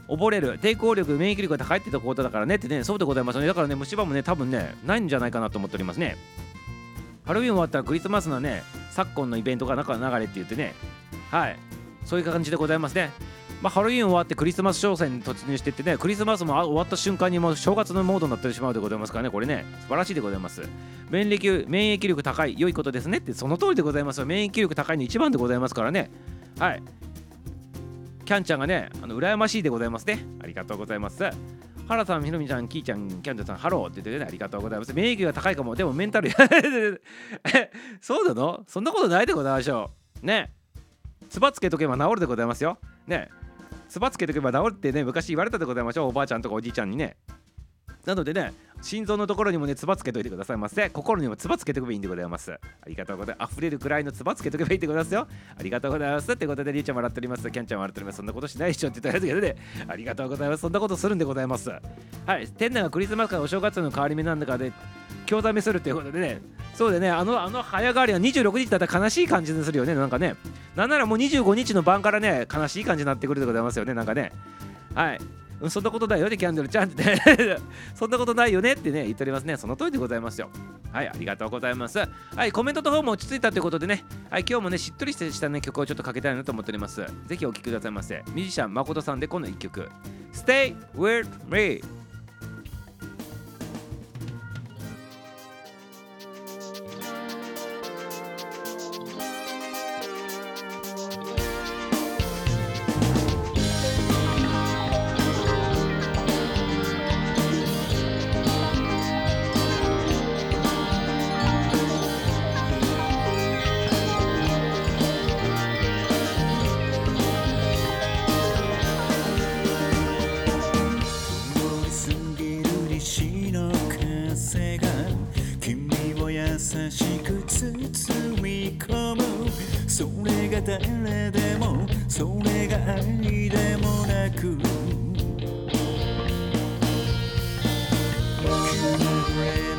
溺れる抵抗力免疫力が高いってところだからねってねそうでございますね。だからね虫歯もね多分ねないんじゃないかなと思っておりますね。ハロウィン終わったらクリスマスのね昨今のイベントが中流れって言ってね。はい。そういう感じでございますね。まあ、ハロウィン終わってクリスマス商戦に突入していってねクリスマスも終わった瞬間にもう正月のモードになってしまうでございますからね。これね素晴らしいでございます。免疫免疫力高い良いことですね。ってその通りでございますよ。免疫力高いの一番でございますからね。はい。キャンちゃんがねあの羨ましいでございますね。ありがとうございます。原さん、ひろみちゃん、きーちゃん、キャンドルさん、ハローって言ってね、ありがとうございます。免疫が高いかも、でもメンタル、<laughs> そうなの？そんなことないでございましょう。ね。つばつけとけば治るでございますよ。ね。つばつけとけば治るってね、昔言われたでございましょう。おばあちゃんとかおじいちゃんにね。なのでね、心臓のところにもね、つばつけといてくださいませ。心にもつばつけておけばいいんでございます。ありがとうございます。溢れるくらいのつばつけとけばいいんでございますよ。ありがとうございます。ってことで、りーちゃん笑っております。キャンちゃん笑っております。そんなことしないでしょって言ったやつけどね。ありがとうございます。そんなことするんでございます。はい。店内がクリスマスからお正月の変わり目なんだかで、興ざめするっていうことでね。そうでね、あの、あの早変わりは26日だったら悲しい感じにするよね。なんかね。なんならもう25日の晩からね、悲しい感じになってくるでございますよね。なんかね。はい。うんそんなことないよね、キャンドルちゃんってね。<laughs> そんなことないよねってね、言っておりますね。その通りでございますよ。はい、ありがとうございます。はい、コメントの方も落ち着いたということでね、はい、今日もね、しっとりした、ね、曲をちょっとかけたいなと思っております。ぜひお聴きくださいませ。ミュージシャン、誠さんでこの1曲、Stay with me。しく包み込む。それが誰でもそれが愛でもなく。綺麗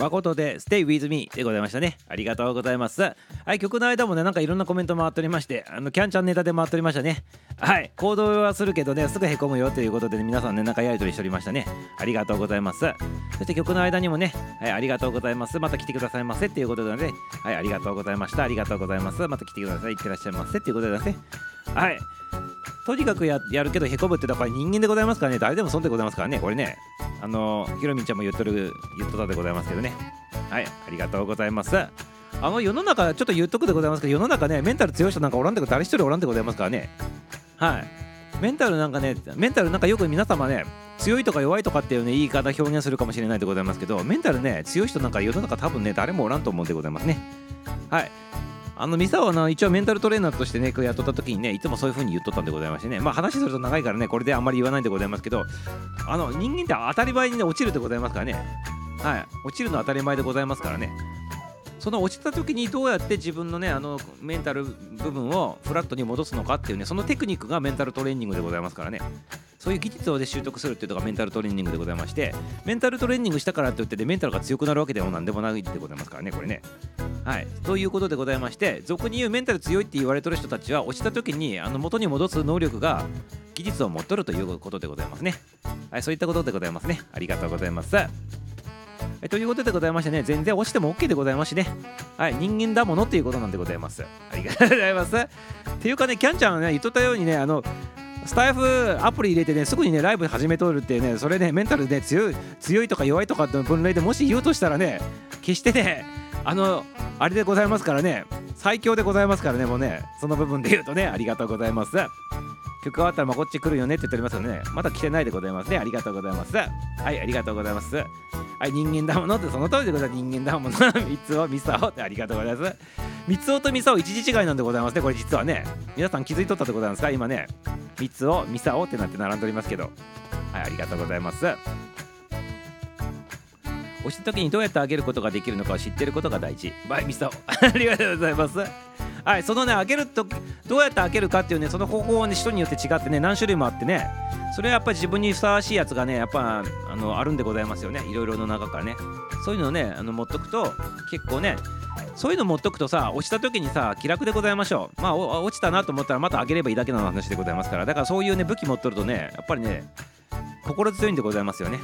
誠で Stay with me でございましたね。ありがとうございます。はい、曲の間もね、なんかいろんなコメント回っておりまして、あのキャンちゃんネタで回っておりましたね。はい、行動はするけどね、すぐへこむよということで、ね、皆さんね、なんかやりとりしておりましたね。ありがとうございます。そして曲の間にもね、はい、ありがとうございます。また来てくださいませっていうことでね、はい、ありがとうございました。ありがとうございます。また来てください。いってらっしゃいませっていうことでね。はい。とにかくやるけどへこむってだから人間でございますからね。誰でも損でございますからね。これね。あのひろみちゃんも言っとる言っとたでございますけどね。はい。ありがとうございます。あの世の中ちょっと言っとくでございますけど世の中ねメンタル強い人なんかおらんで誰一人おらんでございますからね。はい。メンタルなんかねメンタルなんかよく皆様ね強いとか弱いとかっていうね言い方表現するかもしれないでございますけどメンタルね強い人なんか世の中多分ね誰もおらんと思うんでございますね。はい。あのミサはな一応メンタルトレーナーとしてねこうやっとった時にねいつもそういう風に言っとったんでございましてね。まあ話すると長いからねこれであんまり言わないんでございますけどあの人間って当たり前にね落ちるでございますからね。はい。落ちるのは当たり前でございますからね。その落ちた時にどうやって自分のねあのメンタル部分をフラットに戻すのかっていうねそのテクニックがメンタルトレーニングでございますからね。そういう技術をで習得するっていうのがメンタルトレーニングでございましてメンタルトレーニングしたからって言ってでメンタルが強くなるわけでもなんでもないでございますからねこれね。はい。ということでございまして俗に言うメンタル強いって言われてる人たちは落ちた時にあの元に戻す能力が技術を持っとるということでございますね。はいそういったことでございますね。ありがとうございます。えということでございましてね、全然落ちても OK でございますしね、はい、人間だものっていうことなんでございます。ありがとうございます。っていうかね、キャンちゃんがね、言っとったようにね、あの、スタイフアプリ入れてね、すぐにね、ライブ始めとるってね、それね、メンタルで強い強いとか弱いとかって分類でもし言うとしたらね、決してね、あの、あれでございますからね、最強でございますからね、もうね、その部分で言うとね、ありがとうございます。曲終わったらまこっち来るよねって言っておりますよね。まだ来てないでございますね。ありがとうございます。はい、ありがとうございます。はい、人間だものってその通りでございます。人間だもの。<laughs> 三つをミサオってありがとうございます。三つおとミサオ一時違いなんでございますね。これ実はね。皆さん気づいとったでございますか？今ね。三つをミサオってなって並んでおりますけど。はい、ありがとうございます。押した時にどうやって上げることができるのかを知ってることが大事。バイミサオ。<laughs> ありがとうございます。はい、そのね、上げるとどうやって開けるかっていうね、その方法はね、人によって違ってね、何種類もあってね、それはやっぱり自分にふさわしいやつがね、やっぱあのあるんでございますよね、いろいろの中からね。そういうのをね、あの持っとくと、結構ね、そういうの持っとくとさ、落ちた時にさ、気楽でございましょう。まあ、落ちたなと思ったら、また上げればいいだけの話でございますから、だからそういうね、武器持っとるとね、やっぱりね、心強いんでございますよね。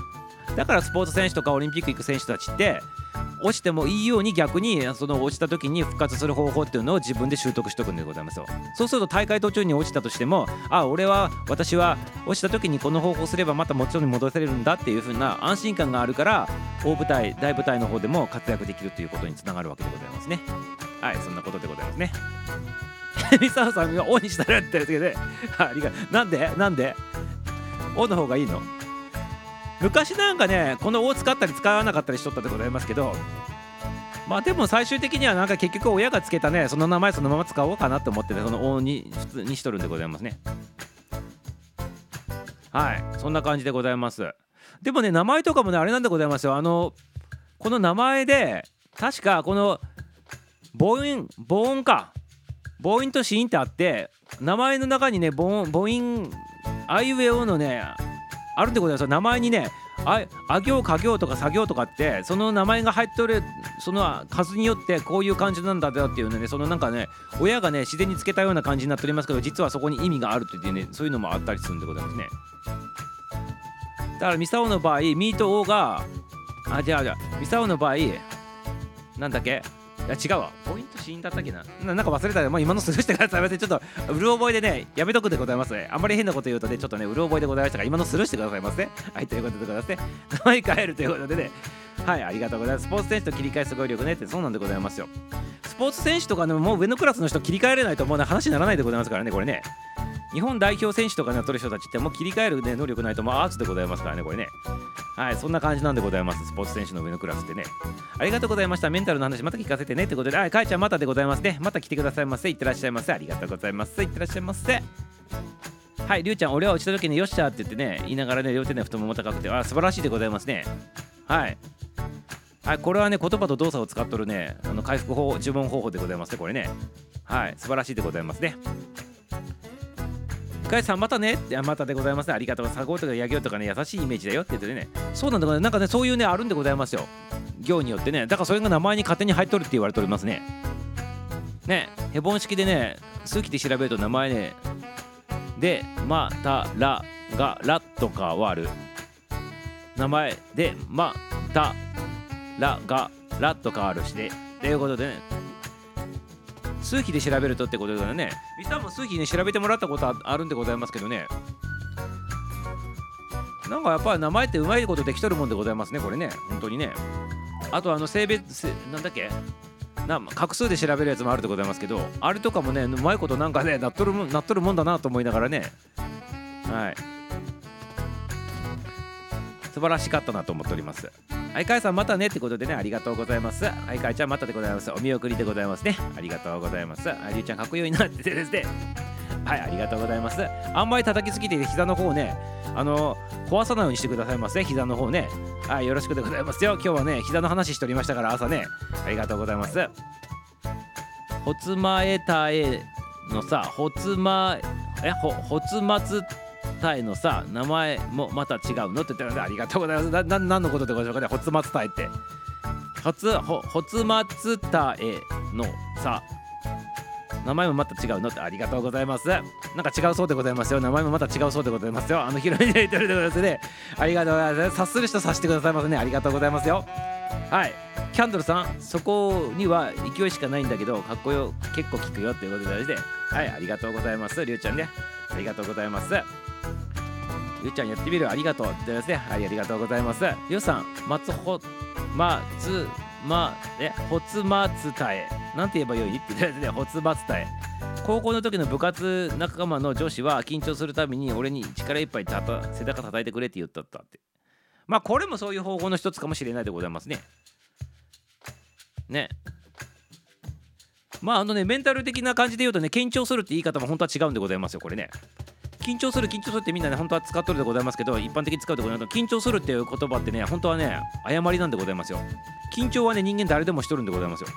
だからスポーツ選手とかオリンピック行く選手たちって落ちてもいいように逆にその落ちた時に復活する方法っていうのを自分で習得しとくんでございますよ。そうすると大会途中に落ちたとしてもあ俺は私は落ちた時にこの方法すればまたもちろん戻せれるんだっていう風な安心感があるから大舞台大舞台の方でも活躍できるということにつながるわけでございますね。はいそんなことでございますね。<laughs> ミサオさんが「オン」にしたらってやつけで。<laughs> ありがなんで？なんで「オ」の方がいいの？昔なんかねこの「お」使ったり使わなかったりしとったでございますけどまあでも最終的にはなんか結局親がつけたねその名前そのまま使おうかなと思ってねその「お」に普通にしとるんでございますね。はいそんな感じでございます。でもね名前とかもねあれなんでございますよ。あのこの名前で確かこの母音母音か。母音と子音ってあって名前の中にね母音母音あいうえおのねあるんでございます名前にねああ行家行とか作業とかってその名前が入っておるその数によってこういう感じなんだっていうねそのなんかね親がね自然につけたような感じになっておりますけど実はそこに意味があるっていうねそういうのもあったりするんでございますね。だからミサオの場合ミート O があじゃあじゃあミサオの場合なんだっけ？いや違うわ。ポイント死んだったっけな。なんか忘れたよ。もう今のスルーしてくださいませちょっとうる覚えでねやめとくでございます。あんまり変なこと言うとねちょっとねうる覚えでございましたから今のスルーしてくださいませはいということでございますね名前変えるということでね。はいありがとうございます。スポーツ選手と切り替えすごい力ねってそうなんでございますよ。スポーツ選手とかねもう上のクラスの人切り替えれないともうね話にならないでございますからねこれね。日本代表選手とかね取る人たちってもう切り替える、ね、能力ないともうアーツでございますからねこれね。はいそんな感じなんでございます。スポーツ選手の上のクラスってね。ありがとうございました。メンタルの話また聞かせてねってことではいかえちゃんまたでございますね。また来てくださいませ。いってらっしゃいませ。ありがとうございます。いってらっしゃいませ。はいりゅうちゃん俺は落ちた時によっしゃって言ってね言いながらね両手の太もも高くてあ素晴らしいでございますね。はい。はい、これはね、言葉と動作を使っとるね、あの回復法、注文方法でございますね、これね。はい、素晴らしいでございますね。深井さんまたねってまたでございますね。ありがとう。佐合とか八行とかね優しいイメージだよって言ってね。そうなんだなんかねそういうねあるんでございますよ。行によってね。だからそれが名前に勝手に入っとるって言われておりますね。ねヘボン式でね数規で調べると名前ねでまたらがらとかはある。名前でまたらがらとかあるしでということでね数比で調べるとってことだよね。ミスターも数比ね調べてもらったことあるんでございますけどね。なんかやっぱり名前ってうまいことできとるもんでございますね、これね。本当にね。あとあの性別、なんだっけ？な画数で調べるやつもあるでございますけど、あれとかもね、うまいことなんかね、なっとるもんなっとるもんだなと思いながらね。はい。素晴らしかったなと思っております。はい、かいさんまたねってことでね、ありがとうございます。はい、かいちゃんまたでございます。お見送りでございますね。ありがとうございます。ありゅうちゃんかっこよいなってですね。はい、ありがとうございます。あんまり叩きすぎて膝の方ね、あの、壊さないようにしてくださいませ。膝の方ね。はい、よろしくでございますよ。今日はね、膝の話しておりましたから、朝ね。ありがとうございます。ほつまえたえのさ、ほつま、え、ほ、ほつまつタイのさ名前もまた違うのって言ったらありがとうございます。何のことでございますかね？ほつまつタイって。ほつほほつまつタイのさ名前もまた違うのってありがとうございます。なんか違うそうでございますよ。名前もまた違うそうでございますよ。あの広いで言ってるでございますね。ありがとうございます。察する人察してくださいますね。ありがとうございますよ。はい。キャンドルさんそこには勢いしかないんだけどかっこよ結構聞くよっていうことで大事で。はい。ありがとうございます。りゅうちゃんね。ありがとうございます。ゆうちゃんやってみるありがとうってですね。はいありがとうございます。ゆうさん松ほまつまえほつまつたえなんて言えばよいって言ってね。ほつまつたえ高校の時の部活仲間の女子は緊張するたびに俺に力いっぱいたた背中叩いてくれって言ったったって。まあこれもそういう方法の一つかもしれないでございますね。ね。まああのねメンタル的な感じで言うとね緊張するって言い方も本当は違うんでございますよこれね。緊張する緊張するってみんなね本当は使っとるでございますけど一般的に使うでございます緊張するっていう言葉ってね本当はね誤りなんでございますよ緊張はね人間誰でもしとるんでございますよ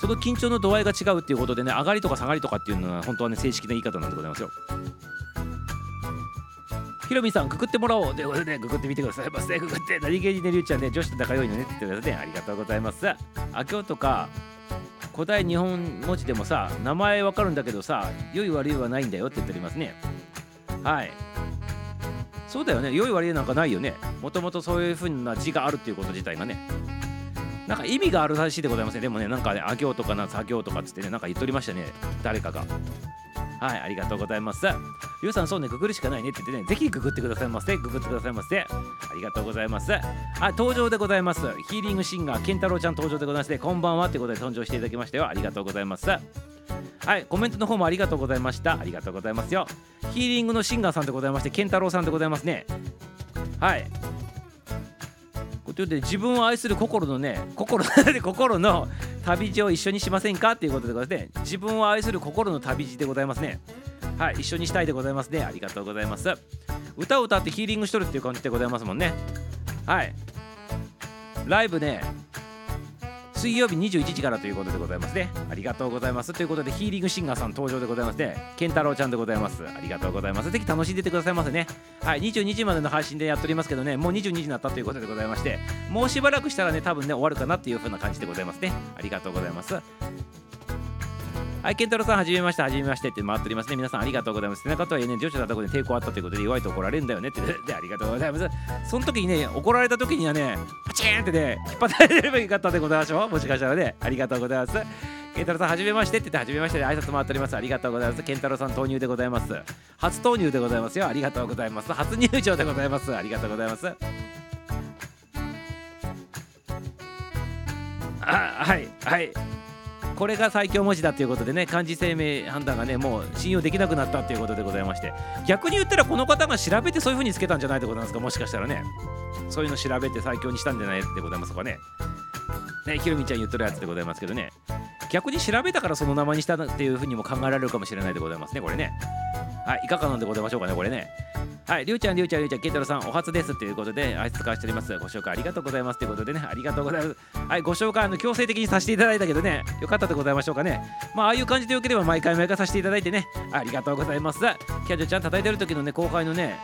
その緊張の度合いが違うっていうことでね上がりとか下がりとかっていうのは本当はね正式な言い方なんでございますよひろみさん、くくってもらおうということで、くくってみてくださいませ。くくって、何気にね、りゅうちゃんね、女子と仲良いのねって言ってくださいね。ありがとうございます。あきょうとか、古代日本文字でもさ、名前わかるんだけどさ、良い悪いはないんだよって言っておりますね。はい。そうだよね。良い悪いなんかないよね。もともとそういう風な字があるっていうこと自体がね。なんか意味があるらしいでございますね。でもね、なんかね、あ行とかな、作業とかっつってね、なんか言っておりましたね。誰かが。はい、ありがとうございます。ゆうさん、そうね、ググるしかないねって言ってね、ぜひググってくださいませ。ググってくださいませ。ありがとうございます。あ、登場でございます。ヒーリングシンガー、ケンタロウちゃん登場でございまして、こんばんはってことで登場していただきましてよ。ありがとうございます。はい、コメントの方もありがとうございました。ありがとうございますよ。ヒーリングのシンガーさんでございまして、ケンタロウさんでございますね。はい。ということで自分を愛する心のね心 <laughs> 心の旅路を一緒にしませんか？ということでございますね。自分を愛する心の旅路でございますね。はい一緒にしたいでございますね。ありがとうございます。歌を歌ってヒーリングしとるっていう感じでございますもんね。はい。ライブね水曜日21時からということでございますね。ありがとうございます。ということでヒーリングシンガーさん登場でございますね。健太郎ちゃんでございます。ありがとうございます。ぜひ楽しんでてくださいませね。はい22時までの配信でやっておりますけどね。もう22時になったということでございましてもうしばらくしたらね多分ね終わるかなっていう風な感じでございますね。ありがとうございます。はい、ケンタロウさん、はじめまして、はじめましてって回っておりますね。皆さん、ありがとうございます。背中とはいえね、女子だったことで抵抗あったということで、弱いと怒られるんだよねって、<laughs> で、ありがとうございます。その時にね、怒られた時にはね、パチーンってね、引っ張ってればよかったでございましょ？う。もしかしたらね、ありがとうございます。ケンタロさん、はじめましてって言って、はじめましてで挨拶回っております。ありがとうございます。ケンタロさん、投入でございます。初投入でございますよ。ありがとうございます。初入場でございます。ありがとうございます。あはい、はい。これが最強文字だということでね漢字生命判断がねもう信用できなくなったということでございまして。逆に言ったらこの方が調べてそういう風につけたんじゃないでございますかもしかしたらね。そういうの調べて最強にしたんじゃないでございますかね。ねひろみちゃん言ってるやつでございますけどね。逆に調べたからその名前にしたっていう風にも考えられるかもしれないでございますねこれねはいいかがなんでございましょうかねこれねはい、りゅうちゃん、りゅうちゃん、りゅうちゃん、ケンタロさん、お初ですということで、挨拶交わしております。ご紹介ありがとうございますということでね、ありがとうございます。はい、ご紹介、あの強制的にさせていただいたけどね、よかったでございましょうかね。まあ、ああいう感じでよければ、毎回毎回させていただいてね、ありがとうございます。キャジョちゃん、叩いてる時のね、後輩のね、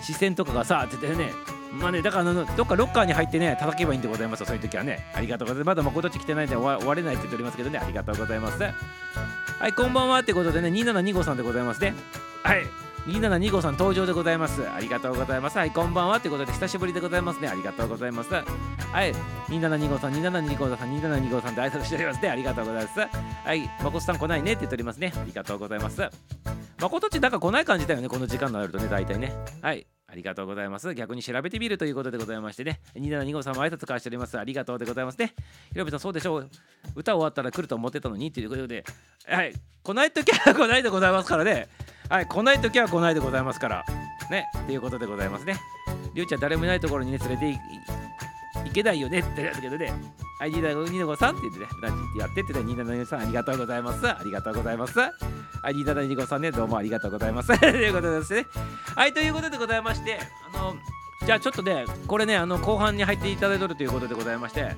視線とかがさ、って言ってね、まあね、だからあのどっかロッカーに入ってね、叩けばいいんでございますよ、そういう時はね。ありがとうございます。まだ誠っち来てないんで終われないって言っておりますけどね、ありがとうございます。はい、こんばんはってことでね、2725さんでございますね。はい。2725さん登場でございます。ありがとうございます。はい、こんばんはということで久しぶりでございますね。ありがとうございます。はい、2725さん、2725さん、2725さんで挨拶しておりますね。ありがとうございます。はい、まこさん来ないねって言っておりますね。ありがとうございます。まことっちなんか来ない感じだよね、この時間になるとね、大体ね。はい。ありがとうございます。逆に調べてみるということでございましてね。2725さんも挨拶返しております。ありがとうでございますね。ひろみさん、そうでしょう。歌終わったら来ると思ってたのにということで、はい。来ないときは来ないでございますからね。はい。来ないときは来ないでございますから。ね。ということでございますね。りゅうちゃん、誰もいないところにね、連れていけないよねってやつけどね。はい、2725さんって言ってね、ラジってやってってね、2725さんありがとうございます。ありがとうございます。はい、2725さんね、どうもありがとうございます。<laughs> ということですね。はい、ということでございまして、あの、じゃあちょっとね、これね、あの後半に入っていただいてるということでございまして、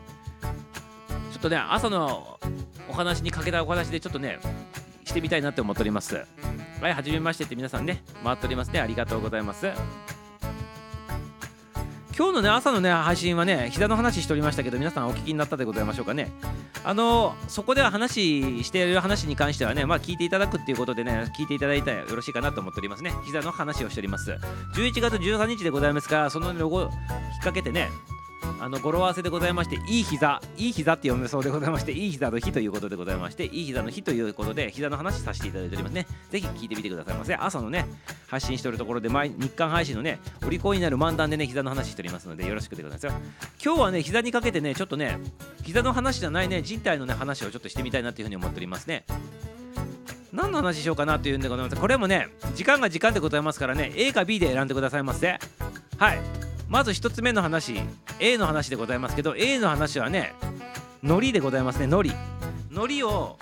ちょっとね、朝のお話にかけたお話でちょっとね、してみたいなって思っております。はい、はじめましてって皆さんね、回っておりますね。ありがとうございます。今日のね朝のね配信はね膝の話しておりましたけど皆さんお聞きになったでございましょうかね。あのそこでは話している話に関してはねまあ聞いていただくっていうことでね聞いていただいたらよろしいかなと思っておりますね。膝の話をしております。11月13日でございますからそのロゴ引っ掛けてねあの語呂合わせでございましていい膝いい膝って読めそうでございましていい膝の日ということでございましていい膝の日ということで膝の話させていただいておりますね。ぜひ聞いてみてくださいませ。朝のね配信しておるところで毎日刊配信のねお利口になる漫談でね膝の話しておりますのでよろしくでございますよ。今日はね膝にかけてねちょっとね膝の話じゃないね人体のね話をちょっとしてみたいなというふうに思っておりますね。何の話しようかなというんでございます。これもね時間が時間でございますからね A か B で選んでくださいませ。はい。まず1つ目の話 A の話でございますけど A の話はね海苔でございますね海苔。海苔を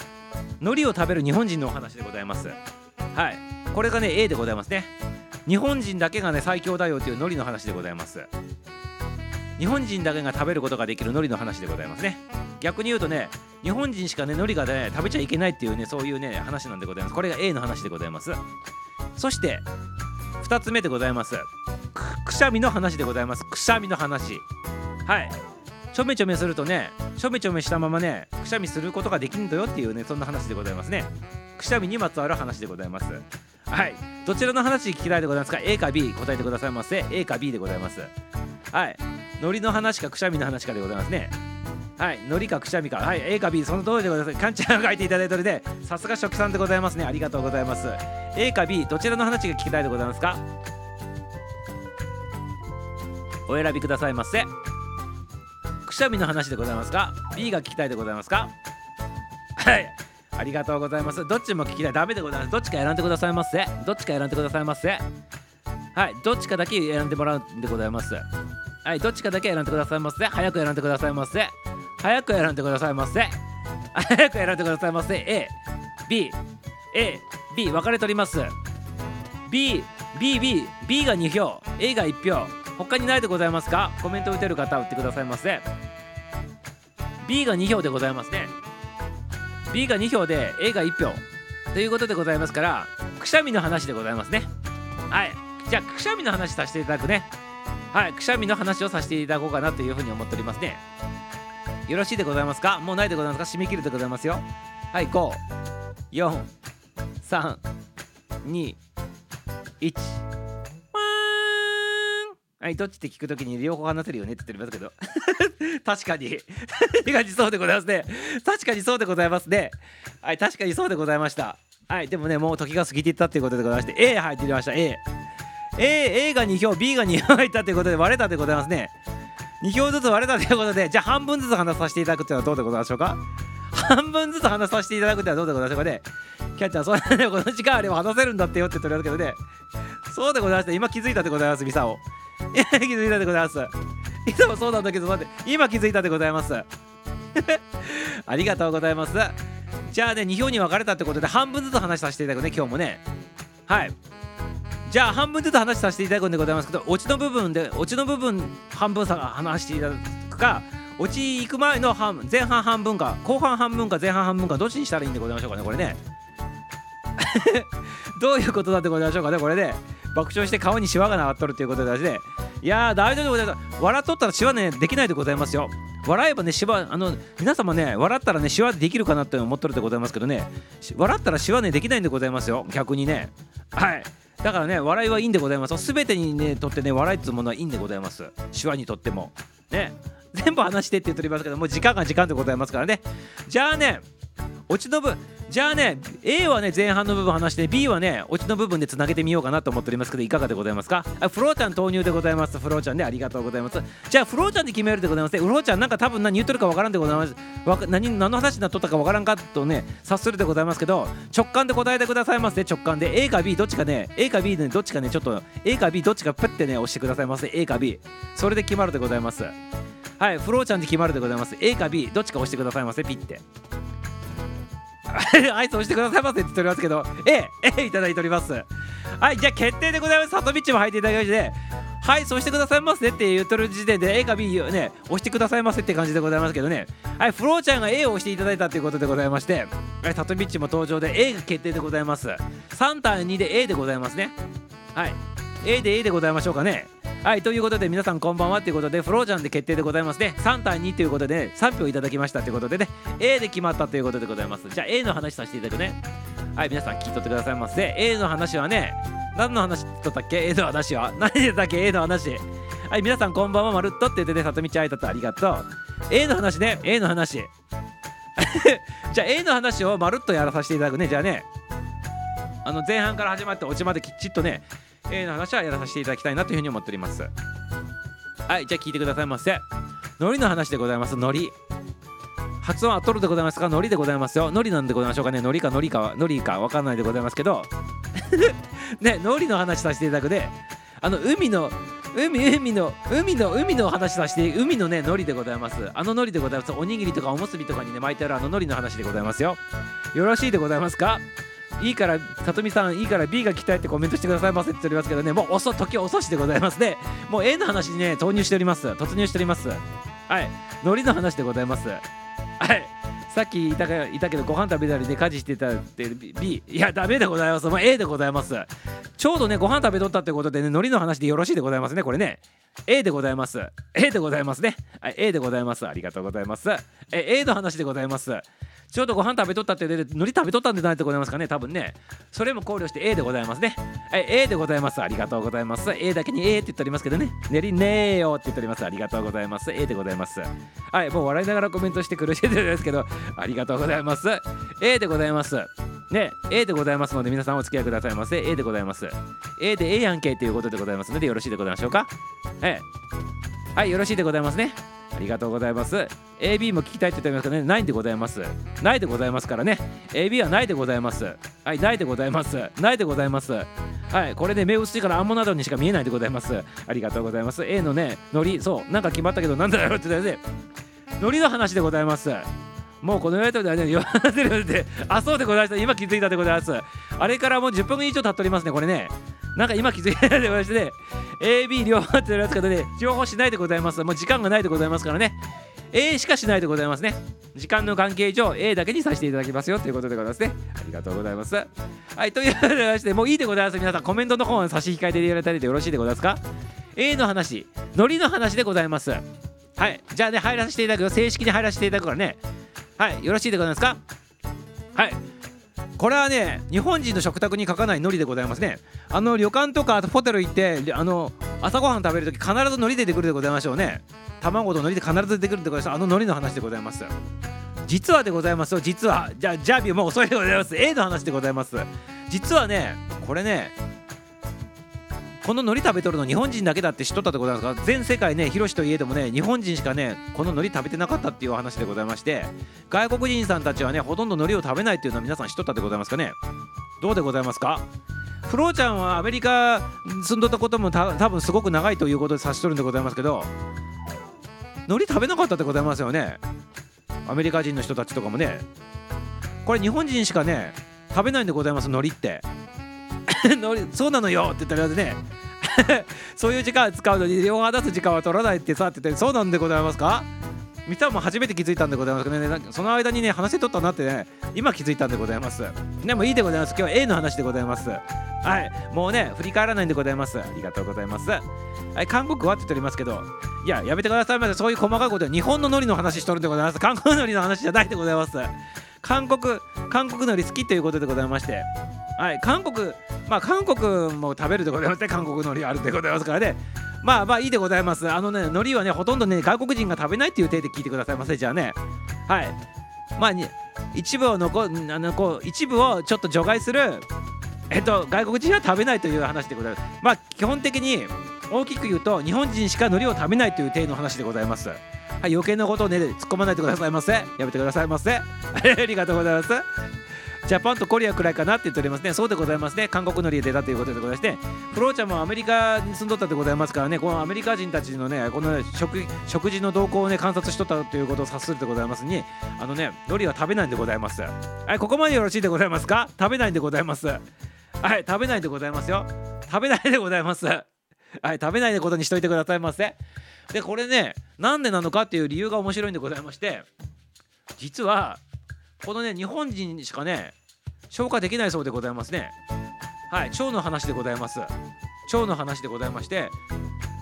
海苔を食べる日本人のお話でございます。はい。これがね A でございますね。日本人だけがね最強だよという海苔の話でございます。日本人だけが食べることができる海苔の話でございますね。逆に言うとね日本人しかね海苔がね食べちゃいけないっていうねそういうね話なんでございます。これが A の話でございます。そして2つ目でございます。くしゃみの話でございます。くしゃみの話。はい。ちょめちょめするとねちょめちょめしたままねくしゃみすることができんだよっていうねそんな話でございますね。くしゃみにまつわる話でございます。はい。どちらの話聞きたいでございますか？A か B 答えてくださいませ。A か B でございます。はい。海苔の話かくしゃみの話かでございますね。はい、海苔かくしゃみか、はい、A か B、その通りでございます。かんちゃんが書いていただいておりで、さすが初期さんでございますね。ありがとうございます。A か B、どちらの話が聞きたいでございますか？お選びくださいませ。くしゃみの話でございますか ?B が聞きたいでございますか？はい、ありがとうございます。どっちも聞きたい。ダメでございます。どっちか選んでくださいませ。どっちか選んでくださいませ。はい、どっちかだけ選んでもらうんでございます。はい、どっちかだけ選んでくださいませ。早く選んでくださいませ。早く選んでくださいませ。早く選んでくださいませ。A、B、A、B、分かれております。B、B、B、B が2票、A が1票。他にないでございますか？コメント打てる方打ってくださいませ。B が2票でございますね B が2票で A が1票ということでございますからくしゃみの話でございますねはいじゃあくしゃみの話させていただくねはいくしゃみの話をさせていただこうかなというふうに思っておりますねよろしいでございますか？もうないでございますか？締め切るでございますよ。はい5 4 3 2 1はい、どっちって聞くときに両方話せるよねって言ってますけど。<laughs> 確かに。確かにそうでございますね。確かにそうでございますね。はい確かにそうでございました。はいでもねもう時が過ぎていったということでございまして。A 入ってきました。A A, A が2票 B が2票入ったということで割れたでございますね。2票ずつ割れたということでじゃあ半分ずつ話させていただくというのはどうでございましょうか？半分ずつ話させていただくというのはどうでございましょうかね？キャッチャーそうなんだよこの時間あれば話せるんだってよって言っておりますけどねそうでございました。今気づいたでございますミサオ。気づいたでございます。いつもそうなんだけど待って。今気づいたでございます。<laughs> ありがとうございます。じゃあね2票に分かれたってことで半分ずつ話させていただくね今日もね。はい。じゃあ半分ずつ話させていただくんでございますけどオチの部分でオチの部分半分さ話していただくかオチ行く前の半前半半分か後半半分か前半半分かどっちにしたらいいんでございましょうかねこれね。<laughs> どういうことだってございましょうかねこれで、爆笑して顔にシワがなっとるということでいやー大丈夫でございます。笑っとったらシワねできないでございますよ。笑えばねシワあの皆様ね笑ったらねシワできるかなって思っとるでございますけどね。笑ったらシワねできないんでございますよ。逆にね。はい。だからね笑いはいいんでございます。全てにねとってね笑いっつうものはいいんでございます。手話にとっても。ね。全部話してって言っておりますけどもう時間が時間でございますからね。じゃあね落ちのぶ。じゃあね A はね前半の部分話して B はねオチの部分でつなげてみようかなと思っておりますけどいかがでございますか？あフローちゃん投入でございます。フローちゃんねありがとうございます。じゃあフローちゃんで決めるでございます。ねフローちゃんなんか多分何言っとるかわからんでございます。わ何何の話になっとったかわからんかとね察するでございますけど直感で答えてくださいませ。直感で。A か B どっちかね。A か B でどっちかね。ちょっと A か B どっちかプッてね押してくださいませ。A か B それで決まるでございます。はいフローちゃんで決まるでございます。A か B どっちか押してくださいませ。ピッて。はい、そうしてくださいませって言っておりますけど、A、A いただいております。はい、じゃあ決定でございます。サトビッチも入っていただきまして、はい、そうしてくださいませって言ってる時点で A か B をね、押してくださいませって感じでございますけどね、はい、フローちゃんが A を押していただいたということでございまして、はい、サトビッチも登場で A が決定でございます。3対2で A でございますね。はい、A で A でございましょうかね。はいということで皆さんこんばんはということでフローちゃんで決定でございますね。3対2ということで、ね3票いただきましたということでね。A で決まったということでございます。じゃあ A の話させていただくね。はい皆さん聞いとってくださいませ。A の話はね何の話とったっけ？A の話は？何でだっけ？A の話。はい皆さんこんばんは。まるっとって言ってねさとみちゃん挨拶ありがとう。A の話ね。A の話。<laughs> じゃあ A の話をまるっとやらさせていただくね。じゃあねあの前半から始まってオチまできちっとね A の話はやらさせていただきたいなというふうに思っております。はいじゃあ聞いてくださいませ。海苔の話でございます海苔発音はトルでございますか海苔でございますよ。海苔なんでございましょうかね海苔か海苔か海苔かわかんないでございますけど。<laughs> ね海苔の話させていただくねあの海の海海の海の海の話させて海のね海苔でございます。あの海苔でございます。おにぎりとかおむすびとかにね巻いてあるあの海苔の話でございますよ。よろしいでございますか？いいから、さとみさん、いいから B が来たいってコメントしてくださいませって言っておりますけどね、もう遅時遅しでございますね。<laughs> もう A の話にね、投入しております。突入しております。はい。海苔の話でございます。はい。さっきいたけど、ご飯食べたりで家事してたって B。いや、ダメでございます。もう A でございます。ちょうどね、ご飯食べとったってことでね、海苔の話でよろしいでございますね、これね。A でございます。A でございますね。はい、A でございます。ありがとうございます。え A の話でございます。ちょうどご飯食べとったってで海苔食べとったんでないでございますかね多分ね。それも考慮して A でございますね。はい A でございます。ありがとうございます。A だけに A って言っておりますけどね。練りねえよって言っております。ありがとうございます。A でございます。はいもう笑いながらコメントして苦しんでですけどありがとうございます。A でございます。ね A でございますので皆さんお付き合いくださいませ。A でございます。A で A やんけということでございますのでよろしいでございましょうか。ええはいよろしいでございますねありがとうございます。AB も聞きたいって言ってますけどね、ないんでございます。ないでございますからね。AB はないでございます。はい、ないでございます。ないでございます。はい、これね、目薄いからアンモなどにしか見えないでございます。ありがとうございます。A のね、ノリ、そう、なんか決まったけど、なんだろうって言ってね、ノリの話でございます。もうこのやりとりではね、言わせるので、あ、そうでございます。今気づいたでございます。あれからもう10分以上経っておりますね、これね。なんか今気づいたでございましてね、AB 両方って言われますけどね、情報しないでございます。もう時間がないでございますからね。A しかしないでございますね。時間の関係上 A だけにさせていただきますよということでございますね。ありがとうございます。はいというわけでましてもういいでございます。皆さんコメントの方は差し控えていただいたりでよろしいでございますか？A の話ノリの話でございます。はいじゃあね入らせていただくよ。正式に入らせていただくからね。はいよろしいでございますか？はい。これはね日本人の食卓に欠かない海苔でございますね。あの旅館とかホテル行ってあの朝ごはん食べる時必ず海苔出てくるでございましょうね。卵と海苔で必ず出てくるでございます。あの海苔の話でございます。実はでございますよ実は。じゃあジャビーもう遅いでございます。A の話でございます。実はねこれねこの海苔食べとるの日本人だけだって知っとったでございますか？全世界ね広しといえどもね日本人しかねこの海苔食べてなかったっていうお話でございまして外国人さんたちはねほとんど海苔を食べないっていうのは皆さん知っとったでございますかね？どうでございますか？フローちゃんはアメリカ住んどったこともた多分すごく長いということで察しとるんでございますけど海苔食べなかったでございますよね？アメリカ人の人たちとかもね。これ日本人しかね食べないんでございます海苔って。<laughs> そうなのよ。って言ったらね。<laughs> そういう時間使うのに両方出す時間は取らないってさって言ってそうなんでございますか？見たも初めて気づいたんでございますけどね。その間にね話せとったなってね。今気づいたんでございます。でもいいでございます。今日は A の話でございます。はい。もうね振り返らないんでございます。ありがとうございます。はい。韓国はって言っておりますけどいややめてくださいませ。そういう細かいことは日本の海苔の話しとるんでございます。韓国の海苔の話じゃないでございます。韓国韓国海苔好きということでございまして。はい韓国まあ韓国も食べるでございますね。韓国海苔あるでございますからね。まあまあいいでございます。あのね海苔はねほとんどね外国人が食べないっていう体で聞いてくださいませじゃあね。はい。まあに一部を残あのこう一部をちょっと除外するえっと外国人は食べないという話でございます。まあ基本的に大きく言うと日本人しか海苔を食べないという体の話でございます。はい余計なことをね突っ込まないでくださいませやめてくださいませ <laughs> ありがとうございますジャパンとコリアくらいかなって言っておりますね。そうでございますね。韓国のりで出たということでございまして、フローちゃんもアメリカに住んどったでございますからね、このアメリカ人たちのね、この食食事の動向をね、観察しとったということを察するでございますに、あのね、海苔は食べないんでございます。はい、ここまでよろしいでございますか？食べないんでございます。はい、食べないでございますよ。食べないでございます。<laughs> はい、食べないでことにしといてくださいませ。で、これね、なんでなのかっていう理由が面白いんでございまして、実は、このね、日本人しかね、消化できないそうでございますね。はい、腸の話でございます。腸の話でございまして、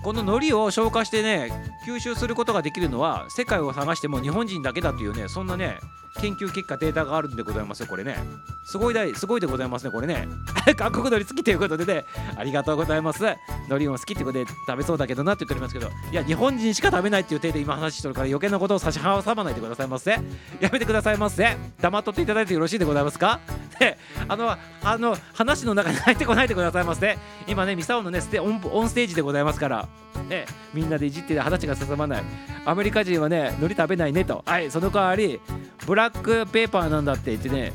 この海苔を消化してね、吸収することができるのは、世界を探しても日本人だけだというね、そんなね、研究結果、データがあるんでございますよ、これね。すごいだい、すごいでございますね、これね。<laughs> 韓国海苔好きということでね、ありがとうございます。海苔も好きってことで食べそうだけどなって言っておりますけど、いや、日本人しか食べないっていう体で今話してるから余計なことを差し挟まないでくださいませ。やめてくださいませ。黙っとっていただいてよろしいでございますか？で、あの、あの、話の中に入ってこないでくださいませ。今ね、ミサオのね、ステオンオンステージでございますから、ね、みんなでいじって話が進まない。アメリカ人はね、海苔食べないねと。はい、その代わり、ブラックペーパーなんだって言ってね、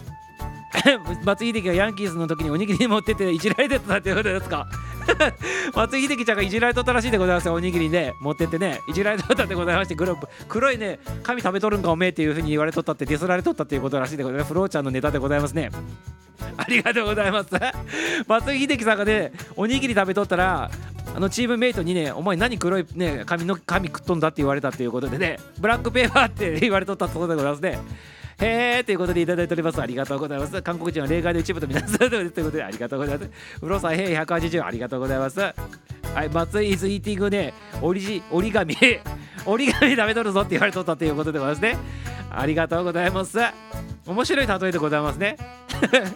<laughs> 松井秀喜がヤンキースの時におにぎり持ってていじられてたっていうことですか？<laughs> 松井秀喜ちゃんがいじられとったらしいでございますよおにぎりね <laughs> 持ってってねいじられとったでございまして黒黒いね髪食べとるんかおめえっていうふうに言われとったってディスられとったっていうことらしいでございます。フローちゃんのネタでございますね。ありがとうございます。松井秀喜さんがねおにぎり食べとったらあのチームメイトにね、お前何黒いね、髪の髪食っとんだって言われたっていうことでね、ブラックペーパーって言われとったそうでございますね。へーということでいただいております。ありがとうございます。韓国人は例外の一部と皆さんということでありがとうございます。フローさん、へー180ありがとうございます。はい、松井イズイーティングね、折り折り紙、<laughs> 折り紙食べとるぞって言われとったということでございますね。ありがとうございます。面白い例えでございますね。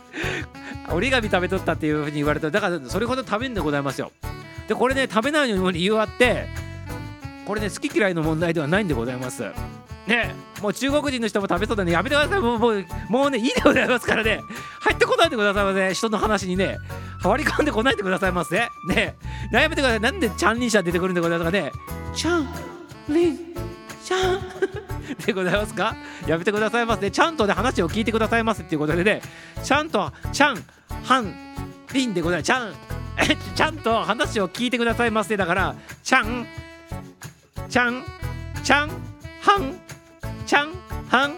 <laughs> 折り紙食べとったっていうふうに言われただからそれほど食べんでございますよ。でこれね食べないのにも理由あってこれね好き嫌いの問題ではないんでございますねもう中国人の人も食べそうだね。やめてください。もうもうもうねいいでございますからね。入ってこないでくださいませ人の話にね。割り込んでこないでくださいませね。やめてください。なんでチャンリンシャ出てくるんでございますかね。チャンリンシャン。<laughs> でございますか？やめてくださいませちゃんとね話を聞いてくださいませっていうことでね。ちゃんとチャンハンリンでございます。チャンちゃんと話を聞いてくださいませだからちゃんちゃんちゃんはんちゃんはん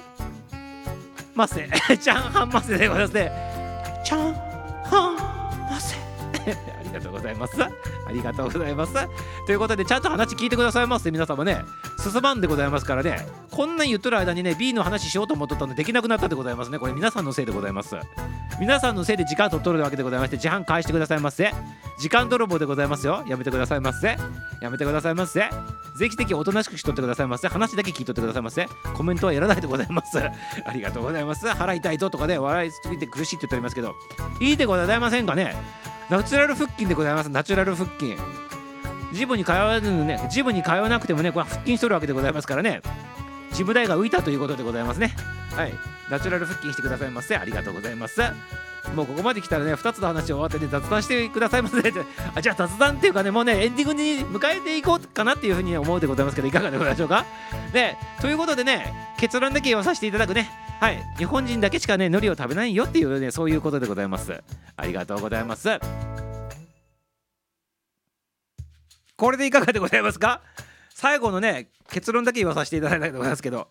ませちゃんはんませでございますね。ちゃんはんませありがとうございます。ありがとうございます。ということでちゃんと話聞いてくださいませ皆様ね。進まんでございますからね。こんなん言っとる間にね B の話しようと思っとったのでできなくなったでございますね。これ皆さんのせいでございます。皆さんのせいで時間取るわけでございまして時間返してくださいませ。時間泥棒でございますよ。やめてくださいませ。やめてくださいませ。ぜひぜひおとなしくしとってくださいませ。話だけ聞いとってくださいませ。コメントはやらないでございます。<laughs> ありがとうございます。腹痛いぞとかね笑いすぎて苦しいって言っておりますけど。いいでございませんかね。ナチュラル腹筋でございます。ナチュラル腹筋。ジムに通わずにねジムに通わなくてもねこれ腹筋しとるわけでございますからね。ジム代が浮いたということでございますね。はい。ナチュラル腹筋してくださいませありがとうございます。もうここまで来たらね2つの話終わってね雑談してくださいませ <laughs> あじゃあ雑談っていうかねもうねエンディングに迎えていこうかなっていうふうに思うでございますけどいかがでございましょうか？ね。ということでね結論だけ言わさせていただくね。はい。日本人だけしかね海苔を食べないよっていうねそういうことでございます。ありがとうございます。これでいかがでございますか？最後のね結論だけ言わさせていただきたいと思いますけど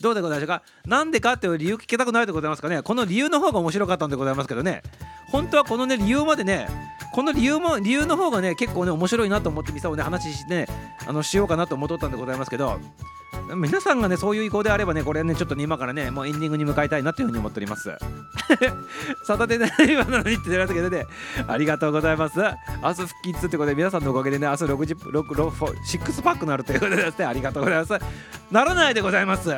どうでございましょうか？なんでかっていう理由聞きたくないでございますかね？この理由の方が面白かったんでございますけどね。本当はこのね理由までねこの理由も理由の方がね結構ね面白いなと思ってみさをね話してねあのしようかなと思っとったんでございますけど皆さんがねそういう意向であればねこれねちょっとね今からねもうエンディングに向かいたいなというふうに思っております。<laughs> サタデーナイトなのにって言われたけどねありがとうございます。明日復帰っつってことで皆さんのおかげでね明日6時6 6 6パックなるということでですねありがとうございます。ならないでございます。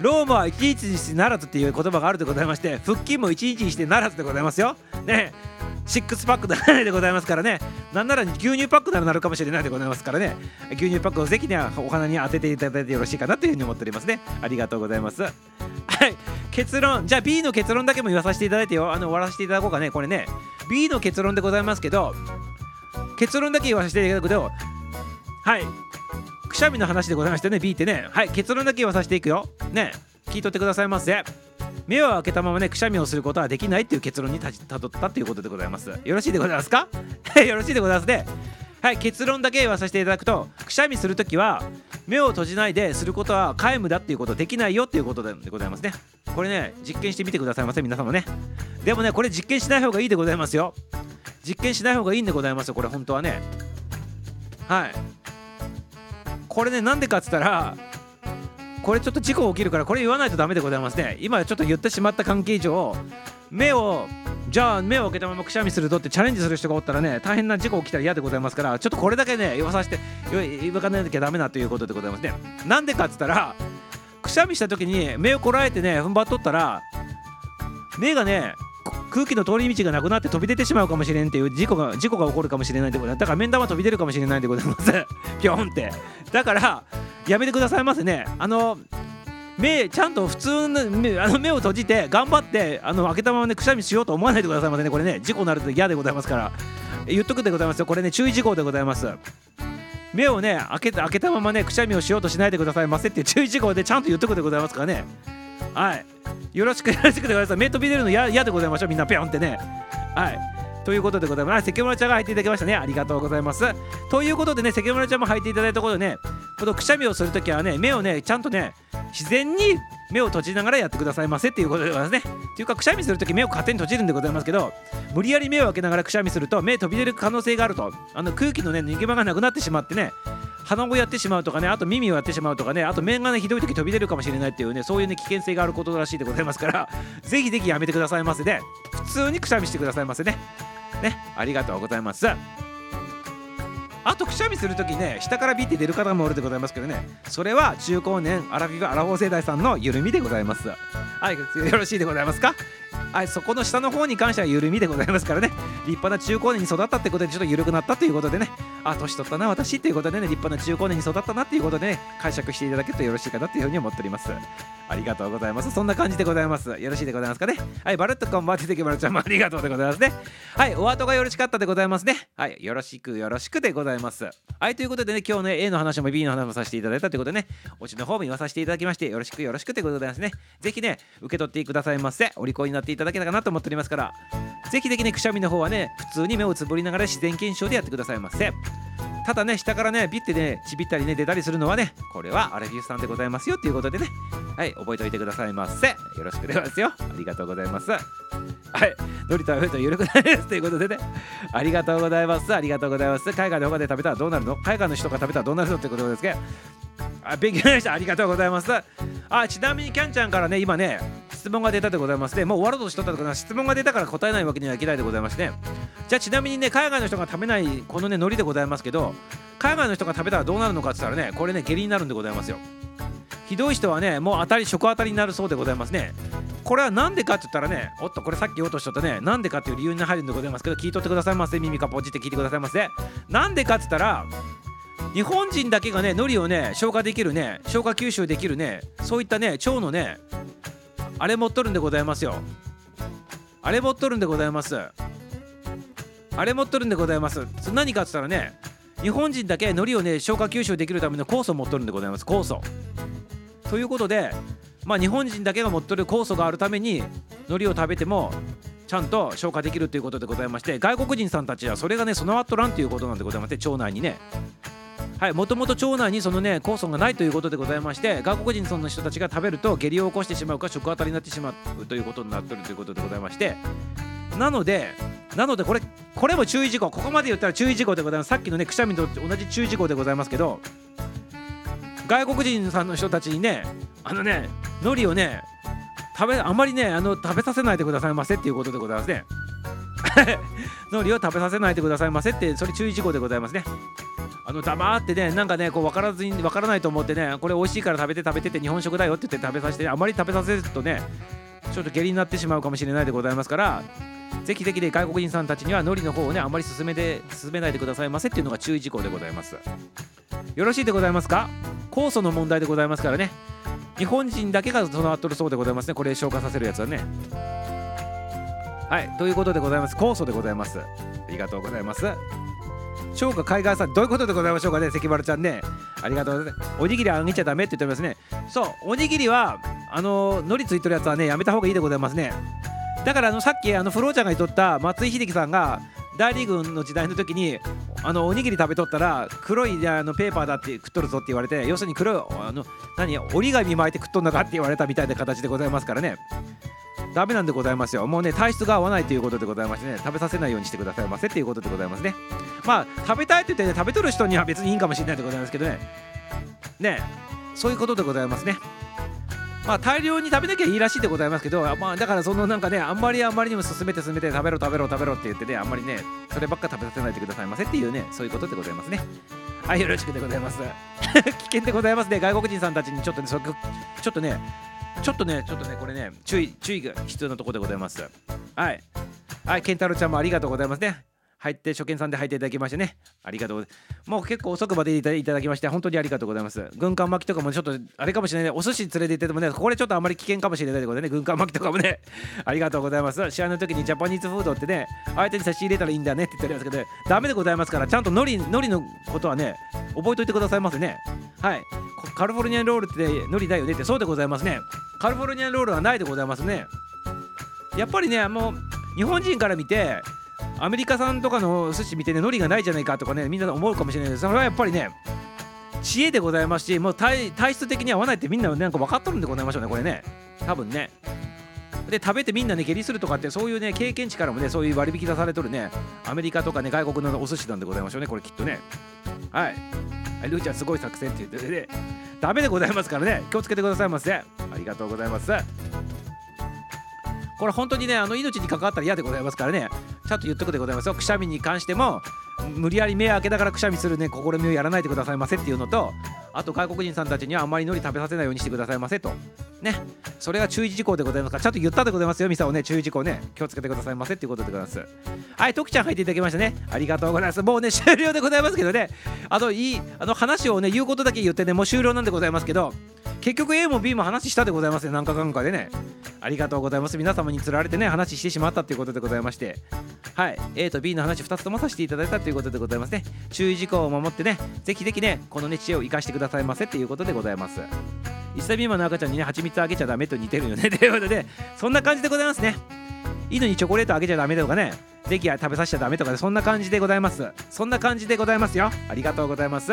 ローマは一日にしてならずっていう言葉があるでございまして腹筋も一日にしてならずでございますよ。ね。シックスパックならないでございますからね。なんなら牛乳パックならなるかもしれないでございますからね。牛乳パックをぜひねお花に当てていただいてよろしいかなというふうに思っておりますね。ありがとうございます。はい。結論。じゃあ B の結論だけも言わさせていただいてよ。あの終わらせていただこうかね。これね。B の結論でございますけど結論だけ言わせていただくとはい。くしゃみの話でございましたね B ってね。はい結論だけ言わさせていくよ。ね聞いとってくださいませ。目を開けたままねくしゃみをすることはできないっていう結論にたどったということでございます。よろしいでございますか？<laughs> よろしいでございますね。はい結論だけ言わさせていただくとくしゃみするときは目を閉じないですることは皆無だっていうことできないよっていうことでございますね。これね実験してみてくださいませ皆様ね。でもねこれ実験しない方がいいでございますよ。実験しない方がいいんでございますよこれ本当はね。はい。これねなんでかっつったらこれちょっと事故起きるからこれ言わないとダメでございますね。今ちょっと言ってしまった関係上目をじゃあ目を開けたままくしゃみするとってチャレンジする人がおったらね大変な事故起きたら嫌でございますからちょっとこれだけね言わさせて言わかなきゃダメなということでございますね。なんでかっつったらくしゃみした時に目をこらえてね踏ん張っとったら目がね空気の通り道がなくなって飛び出てしまうかもしれんっていう事故が事故が起こるかもしれないでございますだから面談は飛び出るかもしれないでございます。ピョンって。だからやめてくださいませね。あの目ちゃんと普通の目あの目を閉じて頑張ってあの開けたままねくしゃみしようと思わないでくださいませね。これね事故になると嫌でございますから。言っとくでございますよ。これね注意事項でございます。目をね開け開けたままねくしゃみをしようとしないでくださいませって注意事項でちゃんと言っとくでございますからね。はいよろしくよろしくでございます目飛び出るの嫌でございましょうみんなぴょんってねはいということでございます。関村ちゃんが入っていただきましたね。ありがとうございます。ということでね、関村ちゃんも入っていただいたことでね、このくしゃみをするときはね、目をね、ちゃんとね、自然に目を閉じながらやってくださいませっていうことでございますね。というか、くしゃみするとき目を勝手に閉じるんでございますけど、無理やり目を開けながらくしゃみすると、目飛び出る可能性があると、あの空気のね、逃げ場がなくなってしまってね、鼻をやってしまうとかね、あと耳をやってしまうとかね、あと面がね、ひどい時飛び出るかもしれないっていうね、そういうね、危険性があることらしいでございますから、ぜひぜひやめてくださいませで、普通にくしゃみしてくださいませね。ね、ありがとうございます。あとくしゃみする時ね下からビって出る方もおるでございますけどね。それは中高年アラフィフアラフォー世代さんの緩みでございます。はいよろしいでございますか？はいそこの下の方に関しては緩みでございますからね。立派な中高年に育ったってことでちょっと緩くなったということでね。あ年取ったな私っていうことでね。立派な中高年に育ったなっていうことでね解釈していただけるとよろしいかなというふうに思っております。ありがとうございます。そんな感じでございます。よろしいでございますかね。はいバルットコンバーティテキバルちゃんもありがとうでございますね。はいお後がよろしかったでございますね。はいよろしくよろしくでございます。はいということでね今日ね A の話も B の話もさせていただいたということでねおちの方も言わさせていただきましてよろしくよろしくでございますね。ぜひね受け取ってくださいませ。お利口になっていただけたかなと思っておりますからぜひぜひねくしゃみの方はね普通に目をつぶりながら自然検証でやってくださいませ。ただね下からねビッてねちびったりね出たりするのはねこれはアレフィフさんでございますよということでね。はい覚えておいてくださいませ。よろしくでございますよ。ありがとうございます。はいのりとはふと緩くないですということでね。ありがとうございます。ありがとうございます。海外で他で食べたらどうなるの？海外の人が食べたらどうなるのってことですけど。あ勉強になりました。ありがとうございます。あちなみにキャンちゃんからね今ね質問が出たでございます。ねもう終わろうとしとったとか質問が出たから答えないわけにはいけないでございますね。じゃあちなみにね海外の人が食べないこのね海苔でございますけど海外の人が食べたらどうなるのかって言ったらねこれね下痢になるんでございますよ。ひどい人はねもう当たり食当たりになるそうでございますね。これはなんでかって言ったらねおっとこれさっき言おうとしとったね。なんでかっていう理由に入るんでございますけど聞いとってくださいませ耳かポジって聞いてくださいませ。なんでかって言ったら日本人だけがね海苔をね消化できるね消化吸収できるねそういったね腸のねあれ持っとるんでございますよ。あれ持っとるんでございます。あれ持っとるんでございます。そ何かって言ったらね日本人だけ海苔をね消化吸収できるための酵素を持っとるんでございます。酵素。ということでまあ日本人だけが持っとる酵素があるために海苔を食べてもちゃんと消化できるということでございまして外国人さんたちはそれがね備わっとらんということなんでございまして腸内にね。はいもともと腸内にそのね酵素がないということでございまして外国人その人たちが食べると下痢を起こしてしまうか食当たりになってしまうということになってるということでございましてなのでなのでこれこれも注意事項ここまで言ったら注意事項でございます。さっきのねくしゃみと同じ注意事項でございますけど外国人さんの人たちにねあのね海苔をね食べあまりねあの食べさせないでくださいませっていうことでございますね。<laughs> 海苔を食べさせないでくださいませってそれ注意事項でございますね。あの黙ってねなんかねこう分からずに分からないと思ってねこれ美味しいから食べて食べてって日本食だよって言って食べさせてあまり食べさせるとねちょっと下痢になってしまうかもしれないでございますからぜひぜひで外国人さんたちには海苔の方をねあまり進めて進めないでくださいませっていうのが注意事項でございます。よろしいでございますか？酵素の問題でございますからね。日本人だけが備わっとるそうでございますね。これ消化させるやつはね。はいということでございます。酵素でございます。ありがとうございます。超過海外産どういうことでございましょうかね関丸ちゃんね。ありがとうございます。おにぎりあげちゃダメって言ってますね。そうおにぎりはあののりついてるやつはねやめた方がいいでございますね。だからあのさっきあのフローちゃんが言っとった松井秀喜さんが大リーグの時代の時にあのおにぎり食べとったら黒いあのペーパーだって食っとるぞって言われて要するに黒いあの何折り紙巻いて食っとんのかって言われたみたいな形でございますからね。ダメなんでございますよ。もうね体質が合わないということでございましてね食べさせないようにしてくださいませっていうことでございますね。まあ食べたいって言ってね食べとる人には別にいいんかもしれないでございますけどね。ねそういうことでございますね。まあ大量に食べなきゃいいらしいでございますけどまあだからそのなんかねあんまりあんまりにも進めて進めて食べろ食べろ食べろって言ってねあんまりねそればっか食べさせないでくださいませっていうねそういうことでございますね。はいよろしくでございます。<laughs> 危険でございますね。外国人さんたちにちょっとねそちょっとねちょっとねちょっとねこれね注意注意が必要なところでございます。はい。はい健太郎ちゃんもありがとうございますね。入って初見さんで入っていただきましてね。ありがとう。もう結構遅くまでいただきまして本当にありがとうございます。軍艦巻きとかもちょっとあれかもしれないお寿司連れて行っててもねこれちょっとあまり危険かもしれないということでね。軍艦巻きとかもね。<laughs> ありがとうございます。試合の時にジャパニーズフードってね相手に差し入れたらいいんだねって言っておりますけど、ね、ダメでございますからちゃんと海苔海苔のことはね覚えといてくださいませね。はい。カリフォルニアンロールって海苔だよねってそうでございますね。カリフォルニアンロールはないでございますね。やっぱりねもう日本人から見てアメリカ産とかの寿司見てね海苔がないじゃないかとかねみんな思うかもしれないです。それはやっぱりね知恵でございますしもう体質的に合わないってみんななんか分かっとるんでございましょうねこれね。多分ね。で食べてみんなね下痢するとかってそういうね経験値からもねそういう割引出されとるねアメリカとかね外国のお寿司なんでございましょうねこれきっとね。はい。はいルーちゃんすごい作戦って言ってね。ダメでございますからね。気をつけてくださいませ。ありがとうございます。これ本当にねあの命に関わったら嫌でございますからね。ちゃんと言っとくでございますよ。くしゃみに関しても無理やり目開けながらくしゃみするね。試みをやらないでくださいませっていうのとあと外国人さんたちにはあんまり海苔食べさせないようにしてくださいませと。ね。それが注意事項でございますからちゃんと言ったでございますよ。ミサをね注意事項ね。気をつけてくださいませっていうことでございます。はい徳ちゃん入っていただきましたね。ありがとうございます。もうね終了でございますけどね。あといいあの話をね言うことだけ言ってねもう終了なんでございますけど結局 A も B も話したでございますね何かかんかでね。ありがとうございます。皆様につられてね話してしまったということでございまして。はい。A と B の話2つともさせていただいたということでございますね。注意事項を守ってねぜひぜひねこのね知恵を生かしてくださいませっていうことでございます。1歳未満の赤ちゃんにね蜂蜜あげちゃダメと似てるよね。ということでそんな感じでございますね。犬にチョコレートあげちゃダメとかねぜひ食べさせちゃダメとかそんな感じでございます。そんな感じでございますよ。ありがとうございます。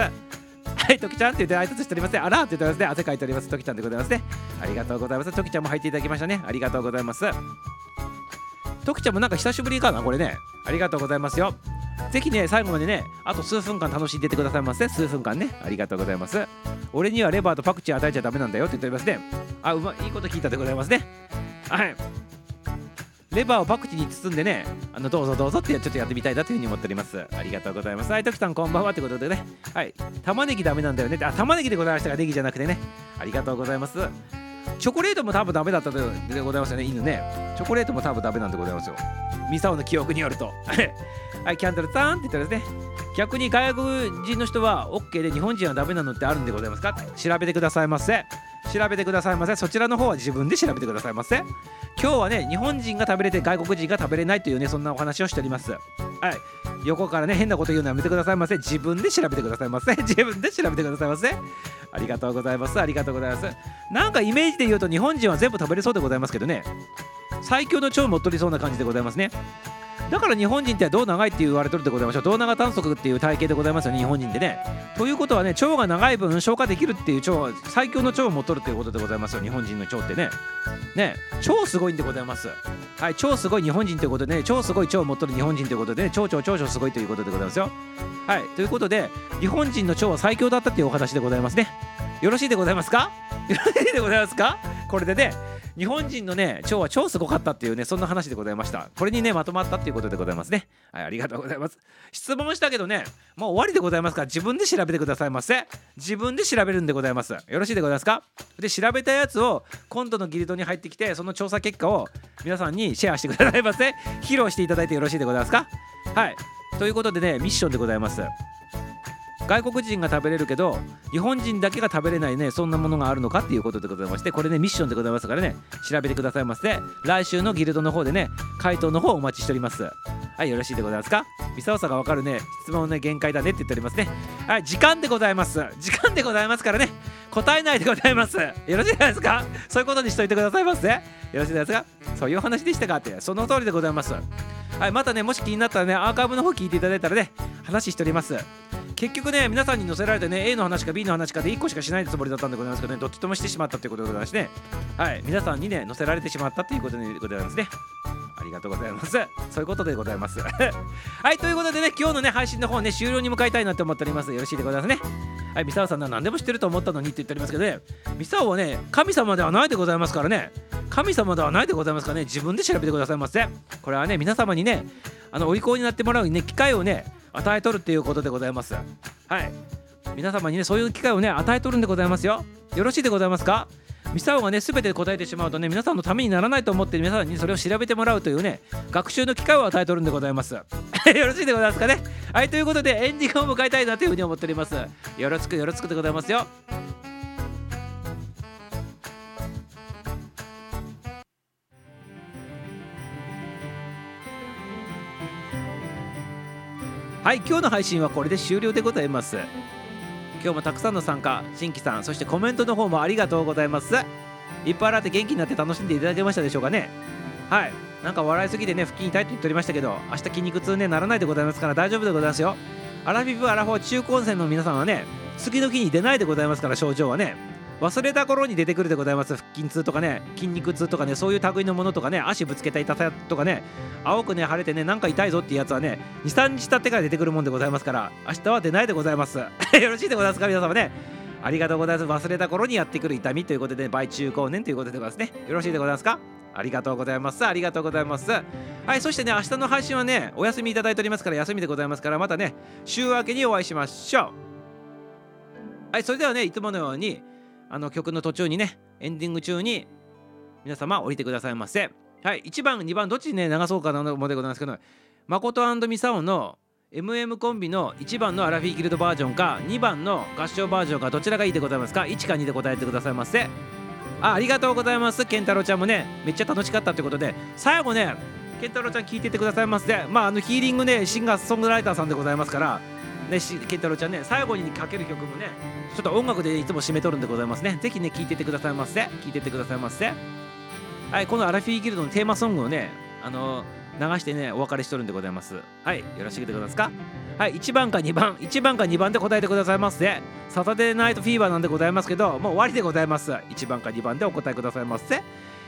はい、ときちゃんって言って挨拶しておりますね。あらって言ってますね。汗かいております。ときちゃんでございますね。ありがとうございます。ときちゃんも入っていただきましたね。ありがとうございます。ときちゃんもなんか久しぶりかな、これね。ありがとうございますよ。ぜひね、最後までね、あと数分間楽しんでてくださいませ。数分間ね。ありがとうございます。俺にはレバーとパクチー与えちゃダメなんだよって言っておりますねあうまいいいこと聞いたでございますねはいレバーをパクチーに包んでねあのどうぞどうぞってちょっとやってみたいなというふうに思っております。ありがとうございます。はい徳さんこんばんはということでね。はい玉ねぎダメなんだよね。あ玉ねぎでございましたがネギじゃなくてね。ありがとうございます。チョコレートも多分ダメだったでございますよね犬ね。チョコレートも多分ダメなんでございますよ。ミサオの記憶によると。<laughs> はいキャンドルさんって言ったらですね。逆に外国人の人は OK で日本人はダメなのってあるんでございますか？調べてくださいませ。調べてくださいませ。そちらの方は自分で調べてくださいませ。今日はね日本人が食べれて外国人が食べれないというねそんなお話をしております。はい。横からね変なこと言うのやめてくださいませ。自分で調べてくださいませ。<laughs> 自分で調べてくださいませ。ありがとうございます。ありがとうございます。なんかイメージで言うと日本人は全部食べれそうでございますけどね。最強の腸もっとりそうな感じでございますね。だから日本人って胴長いって言われてるでございましょう。胴長短足っていう体型でございますよね日本人でね。ということはね腸が長い分消化できるっていう腸最強の腸を持っとるっていうことでございますよ日本人の腸ってね。ね超すごいんでございます。はい超すごい日本人ということでね超すごい腸を持っとる日本人ということでね超超超超すごいということでございますよ。はいということで日本人の腸は最強だったっていうお話でございますね。よろしいでございますか？よろしいでございますか？これでね日本人のね腸は超すごかったっていうねそんな話でございました。これにねまとまったっていうことでございますね。はいありがとうございます。質問したけどねもう終わりでございますから自分で調べてくださいませ。自分で調べるんでございます。よろしいでございますか？で調べたやつを今度のギルドに入ってきてその調査結果を皆さんにシェアしてくださいませ。披露していただいてよろしいでございますか？はい。ということでねミッションでございます。外国人が食べれるけど日本人だけが食べれないねそんなものがあるのかっていうことでございましてこれねミッションでございますからね調べてくださいませ来週のギルドの方でね回答の方お待ちしております。はいよろしいでございますか？ミサオさがわかるね質問ね限界だねって言っておりますね。はい時間でございます。時間でございますからね答えないでございます。よろしいですか？そういうことにしといてくださいませ。よろしいですか？そういうお話でしたかってその通りでございます。はいまたねもし気になったらねアーカイブの方聞いていただいたらね話しております。結局ね皆さんに載せられてね A の話か B の話かで1個しかしないつもりだったんでございますけどねどっちともしてしまったということでございましてね。はい皆さんにね載せられてしまったということでございますね。ありがとうございます。そういうことでございます。<laughs> はいということでね今日のね配信の方ね終了に向かいたいなと思っております。よろしいでございますね。はいミサオさんは何でも知ってると思ったのにって言っておりますけどね。ミサオはね神様ではないでございますからね。神様ではないでございますからね。自分で調べてくださいませ。これはね皆様にねあのお利口になってもらうね機会をね与えとるっていうことでございます。はい。皆様にねそういう機会をね与えとるんでございますよ。よろしいでございますか？ミサオがね全て答えてしまうとね皆さんのためにならないと思って皆さんにそれを調べてもらうというね学習の機会を与えとるんでございます。<laughs> よろしいでございますかね？はいということでエンディングを迎えたいなというふうに思っております。よろしくよろしくでございますよ。はい今日の配信はこれで終了でございます。今日もたくさんの参加新規さんそしてコメントの方もありがとうございます。いっぱいあって元気になって楽しんでいただけましたでしょうかね。はいなんか笑いすぎてね腹筋痛いと言っておりましたけど明日筋肉痛ねならないでございますから大丈夫でございますよ。アラフィフアラフォー中高生の皆さんはね次の日に出ないでございますから症状はね。忘れた頃に出てくるでございます。腹筋痛とかね筋肉痛とかねそういう類のものとかね足ぶつけた痛さとかね青くね腫れてねなんか痛いぞっていうやつはね23日経ってから出てくるもんでございますから明日は出ないでございます。<laughs> よろしいでございますか皆様ね。ありがとうございます。忘れた頃にやってくる痛みということで倍中高年ということでございますね。よろしいでございますか？ありがとうございます。ありがとうございます。はいそしてね明日の配信はねお休みいただいておりますから休みでございますからまたね週明けにお会いしましょう。はいそれではねいつものようにあの曲の途中にねエンディング中に皆様降りてくださいませ。はい1番2番どっちにね流そうかなと思うでございますけど誠ミサオの MM コンビの1番のアラフィーギルドバージョンか2番の合唱バージョンかどちらがいいでございますか1か2で答えてくださいませ。あありがとうございます。健太郎ちゃんもねめっちゃ楽しかったってことで最後ね健太郎ちゃん聞いててくださいませ。まああのヒーリングねシンガーソングライターさんでございますからねし健太郎ちゃんね最後にかける曲もねちょっと音楽でいつも締めとるんでございますね。ぜひね聞いててくださいませ。聞いててくださいませ。はいこのアラフィーギルドのテーマソングをねあの流してねお別れしとるんでございます。はいよろしくでございますか？はい1番か2番1番か2番で答えてくださいませ。サタデーナイトフィーバーなんでございますけどもう終わりでございます。1番か2番でお答えくださいませ。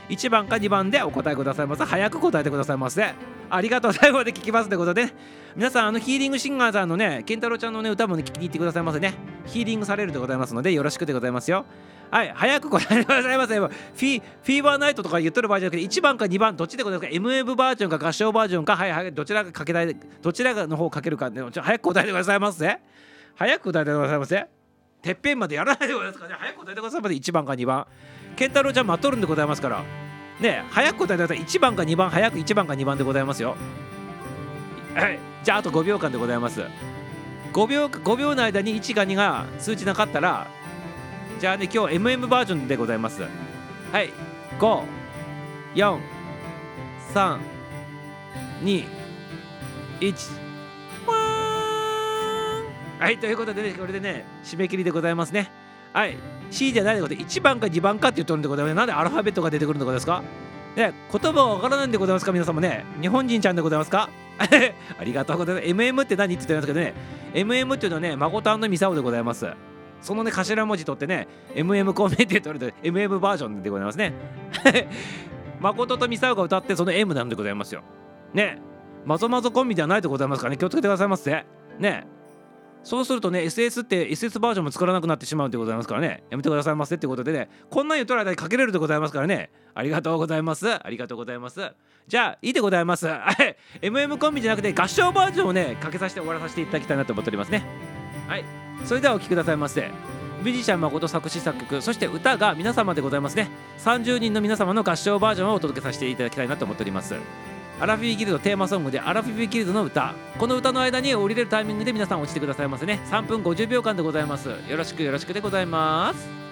1番か2番でお答えくださいませ。早く答えてくださいませ。ありがとう最後まで聞きますということで、ね、皆さんあのヒーリングシンガーさんのね健太郎ちゃんのね歌もね聞きに行ってくださいませ。ね。ヒーリングされるでございますのでよろしくでございますよはい早く答えてくださいませフィフィーバーナイトとか言っとる場合じゃなくて1番か2番どっちでございますか MM バージョンか合唱バージョンかはいはいどちらがかけたいどちらの方をかけるか、ね、ちょ早く答えてくださいませ。早く答えてくださいませ。てっぺんまでやらないでござい。ますかね早く答えてくださいませ。1番か2番。健太郎ちゃん待っとるんでございますから。ね早く答えてください。1番か2番早く1番か2番でございますよ。はい。じゃああと5秒間でございます。5秒 ,5 秒の間に1か2が数値なかったらじゃあね今日 MM バージョンでございます。はい。5 4 3 2 1はい。ということでねこれでね締め切りでございますね。はい。C じゃないでございます1番か2番かって言ってるんでございます。なんでアルファベットが出てくるんでございますか？ね言葉はわからないんでございますか？皆様ね。日本人ちゃんでございますか？<laughs> ありがとうございます。MM って何って言ってるんですけどね。MM っていうのはね誠ミサオでございます。そのね頭文字取ってね MM コメンテートると MM バージョンでございますね。<laughs> 誠とミサオが歌ってその M なんでございますよ。ね。まぞまぞコンビではないでございますからね。気をつけてくださいませ。ね。そうするとね SS って SS バージョンも作らなくなってしまうんでございますからね。やめてくださいませってことでねこんなん言っとる間にかけれるでございますからね。ありがとうございます。ありがとうございます。じゃあいいでございます。<laughs> MM コンビじゃなくて合唱バージョンをねかけさせて終わらさせていただきたいなと思っておりますね。はい。それではお聴きくださいませ。ミュージシャン誠作詞作曲そして歌が皆様でございますね。30人の皆様の合唱バージョンをお届けさせていただきたいなと思っております。アラフィーギルドテーマソングでアラフィーギルドの歌。この歌の間に降りれるタイミングで皆さん落ちてくださいますね。3分50秒間でございます。よろしくよろしくでございます。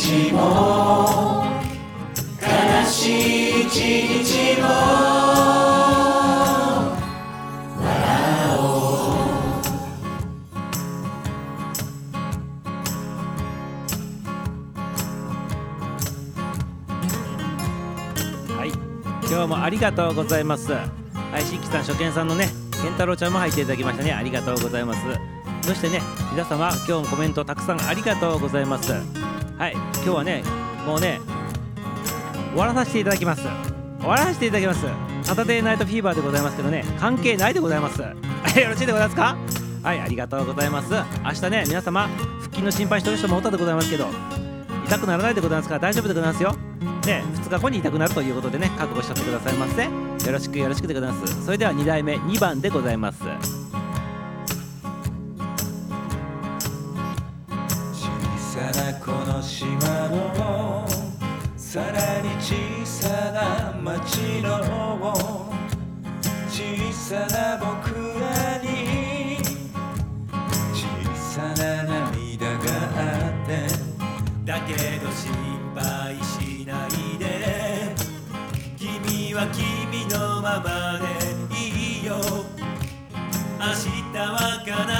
日も悲しい一日もはい。今日もありがとうございます。はいしんきさん初見さんのね健太郎ちゃんも入っていただきましたね。ありがとうございます。そしてね皆様今日もコメントたくさんありがとうございます。はい今日はねもうね終わらさせていただきます。終わらせていただきます。サタデーナイトフィーバーでございますけどね関係ないでございます。<laughs> よろしいでございますか？はいありがとうございます。明日ね皆様腹筋の心配してる人もおったでございますけど痛くならないでございますから大丈夫でございますよ。ね2日後に痛くなるということでね覚悟しちゃってくださいませ。よろしくよろしくでございます。それでは2代目2番でございます。島のさらに小さな町の小さな僕らに小さな涙があってだけど心配しないで君は君のままでいいよ明日は必ず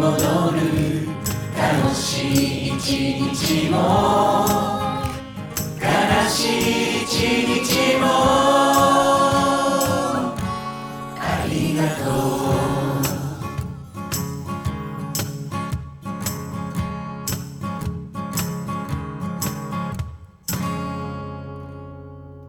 戻る。楽しい一日も。悲しい一日も。ありがとう。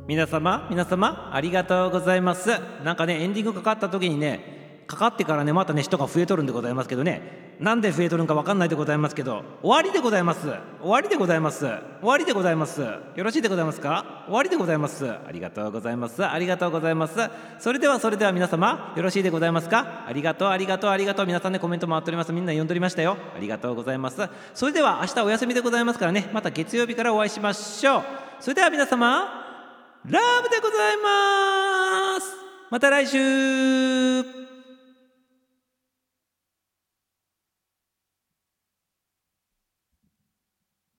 皆様皆様ありがとうございます。なんかねエンディングかかった時にねかかってからねまたね人が増えとるんでございますけどね。なんで増えとるんかわかんないでございますけど。終わりでございます。終わりでございます。終わりでございます。よろしいでございますか？終わりでございます。ありがとうございます。ありがとうございます。それではそれでは皆様よろしいでございますか？ありがとうありがとうありがとう。皆さんねコメント回っております。みんな読んでおりましたよ。ありがとうございます。それでは明日お休みでございますからね。また月曜日からお会いしましょう。それでは皆様ラブでございます。また来週。